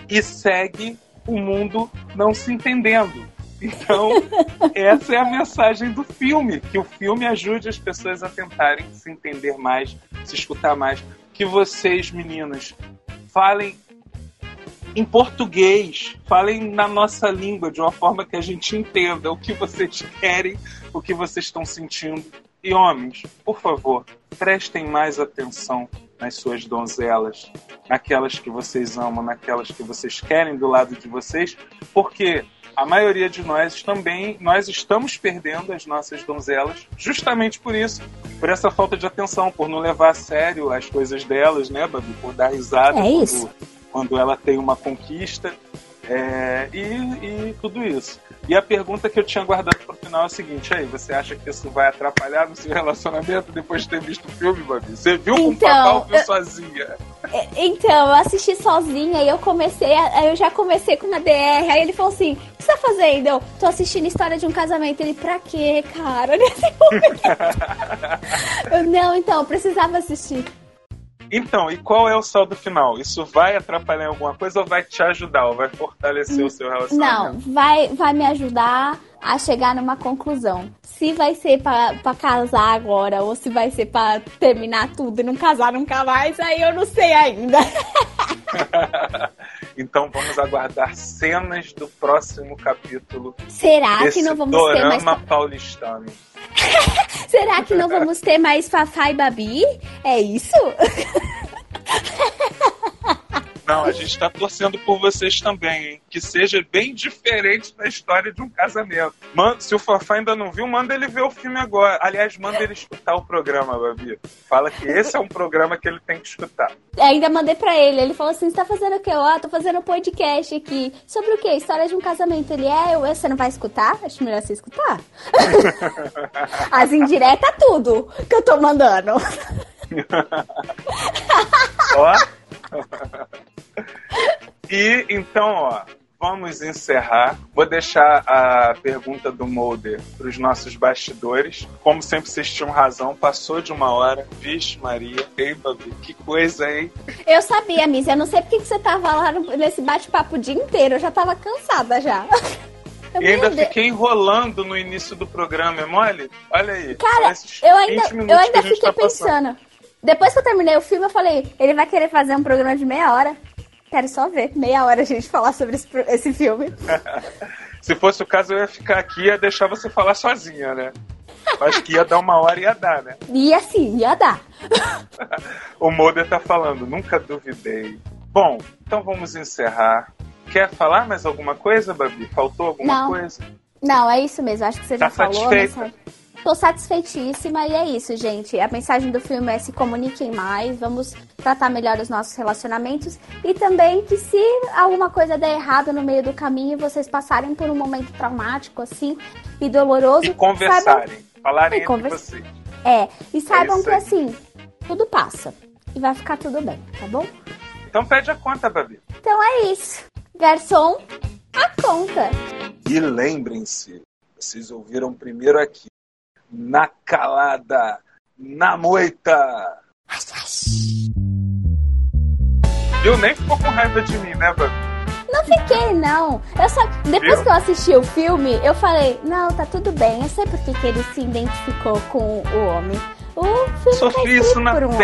B: e segue o mundo não se entendendo. Então, essa é a mensagem do filme, que o filme ajude as pessoas a tentarem se entender mais, se escutar mais. Que vocês, meninas, falem em português, falem na nossa língua, de uma forma que a gente entenda o que vocês querem, o que vocês estão sentindo. E homens, por favor, prestem mais atenção nas suas donzelas, naquelas que vocês amam, naquelas que vocês querem do lado de vocês, porque a maioria de nós também, nós estamos perdendo as nossas donzelas justamente por isso, por essa falta de atenção, por não levar a sério as coisas delas, né, Babi? Por dar risada.
D: É.
B: Quando quando ela tem uma conquista é, e, e, tudo isso. E a pergunta que eu tinha guardado para o final é a seguinte: aí, você acha que isso vai atrapalhar no seu relacionamento depois de ter visto o filme, Babi? Você viu com então, o papá ou viu eu, sozinha?
D: É, então, eu assisti sozinha e eu comecei, eu já comecei com uma DR. Aí ele falou assim: o que você tá fazendo? Eu tô assistindo História de um Casamento. Ele, pra quê, cara? Eu, não, então, eu precisava assistir.
B: Então, e qual é o saldo final? Isso vai atrapalhar em alguma coisa ou vai te ajudar? Ou vai fortalecer o seu relacionamento?
D: Não, vai, vai me ajudar a chegar numa conclusão. Se vai ser para casar agora ou se vai ser para terminar tudo e não casar nunca mais, aí eu não sei ainda.
B: então vamos aguardar cenas do próximo capítulo.
D: Será que não vamos ter mais
B: paulistano?
D: Será que não vamos ter mais Fafá e Babi? É isso?
B: Não, a gente está torcendo por vocês também, hein? Que seja bem diferente da história de um casamento. Manda, se o Fafá ainda não viu, manda ele ver o filme agora. Aliás, manda ele escutar o programa, Babi. Fala que esse é um programa que ele tem que escutar.
D: Ainda mandei pra ele. Ele falou assim: você tá fazendo o quê? Ó, oh, tô fazendo um podcast aqui. Sobre o quê? História de um casamento. Ele é, eu, você não vai escutar? Acho melhor você escutar. As indiretas, tudo que eu tô mandando.
B: Ó. e então, ó, vamos encerrar. Vou deixar a pergunta do Molder para os nossos bastidores. Como sempre, vocês tinham razão, passou de uma hora. Vixe, Maria, ei, Babi, que coisa, hein?
D: Eu sabia, Miss. Eu não sei porque que você tava lá nesse bate-papo o dia inteiro. Eu já tava cansada já.
B: E ainda fiquei enrolando no início do programa, é mole? Olha aí.
D: Cara, eu ainda, eu ainda fiquei tá pensando. Depois que eu terminei o filme, eu falei, ele vai querer fazer um programa de meia hora. Quero só ver, meia hora a gente falar sobre esse, esse filme.
B: Se fosse o caso, eu ia ficar aqui e ia deixar você falar sozinha, né? Acho que ia dar uma hora e ia dar, né?
D: Ia sim, ia dar.
B: o Moder tá falando, nunca duvidei. Bom, então vamos encerrar. Quer falar mais alguma coisa, Babi? Faltou alguma
D: Não.
B: coisa?
D: Não, é isso mesmo. Acho que você
B: tá
D: já falou.
B: Satisfeita?
D: Né? Tô satisfeitíssima e é isso, gente. A mensagem do filme é se comuniquem mais, vamos tratar melhor os nossos relacionamentos e também que se alguma coisa der errado no meio do caminho e vocês passarem por um momento traumático assim e doloroso,
B: e conversarem, saibam... falarem e entre vocês.
D: É, e saibam é que assim, tudo passa e vai ficar tudo bem, tá bom?
B: Então pede a conta, Babi.
D: Então é isso. Garçom, a conta.
B: E lembrem-se, vocês ouviram primeiro aqui na calada, na moita. Viu? Nem ficou com raiva de mim, né, Babi?
D: Não fiquei, não. Eu só, depois
B: Viu?
D: que eu assisti o filme, eu falei, não, tá tudo bem. Eu sei por que ele se identificou com o homem. O filme tá
B: Sofri isso
D: escrito
B: na
D: por um homem.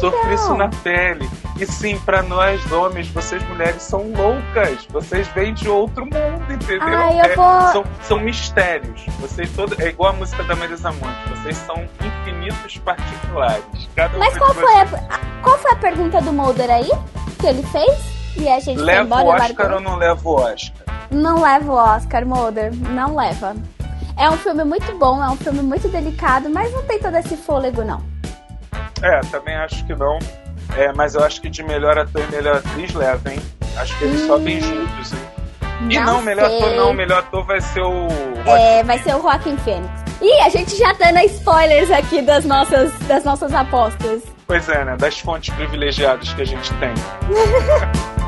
B: Sofri isso
D: Então.
B: na pele. E sim, pra nós homens, vocês mulheres são loucas. Vocês vêm de outro mundo, entendeu?
D: Ai, eu
B: É,
D: vou-
B: são, são mistérios. Vocês todo, é igual a música da Marisa Monte. Vocês são infinitos particulares. Cada um
D: Mas
B: de
D: qual foi, a, qual foi a pergunta do Mulder aí? Que ele fez? E a gente
B: Leva
D: embora
B: o Oscar ou não leva o Oscar?
D: Não leva o Oscar, Mulder. Não leva. É um filme muito bom, é um filme muito delicado, mas não tem todo esse fôlego, não.
B: É, também acho que não. É, mas eu acho que de melhor ator e melhor atriz leva, hein? Acho que eles
D: Hum.
B: sobem juntos, hein? E não, melhor
D: sei.
B: ator não, melhor ator vai ser o.
D: É, vai ser o Joaquim Fênix. Ih, a gente já dando spoilers aqui das nossas, das nossas apostas.
B: Pois é, né? Das fontes privilegiadas que a gente tem.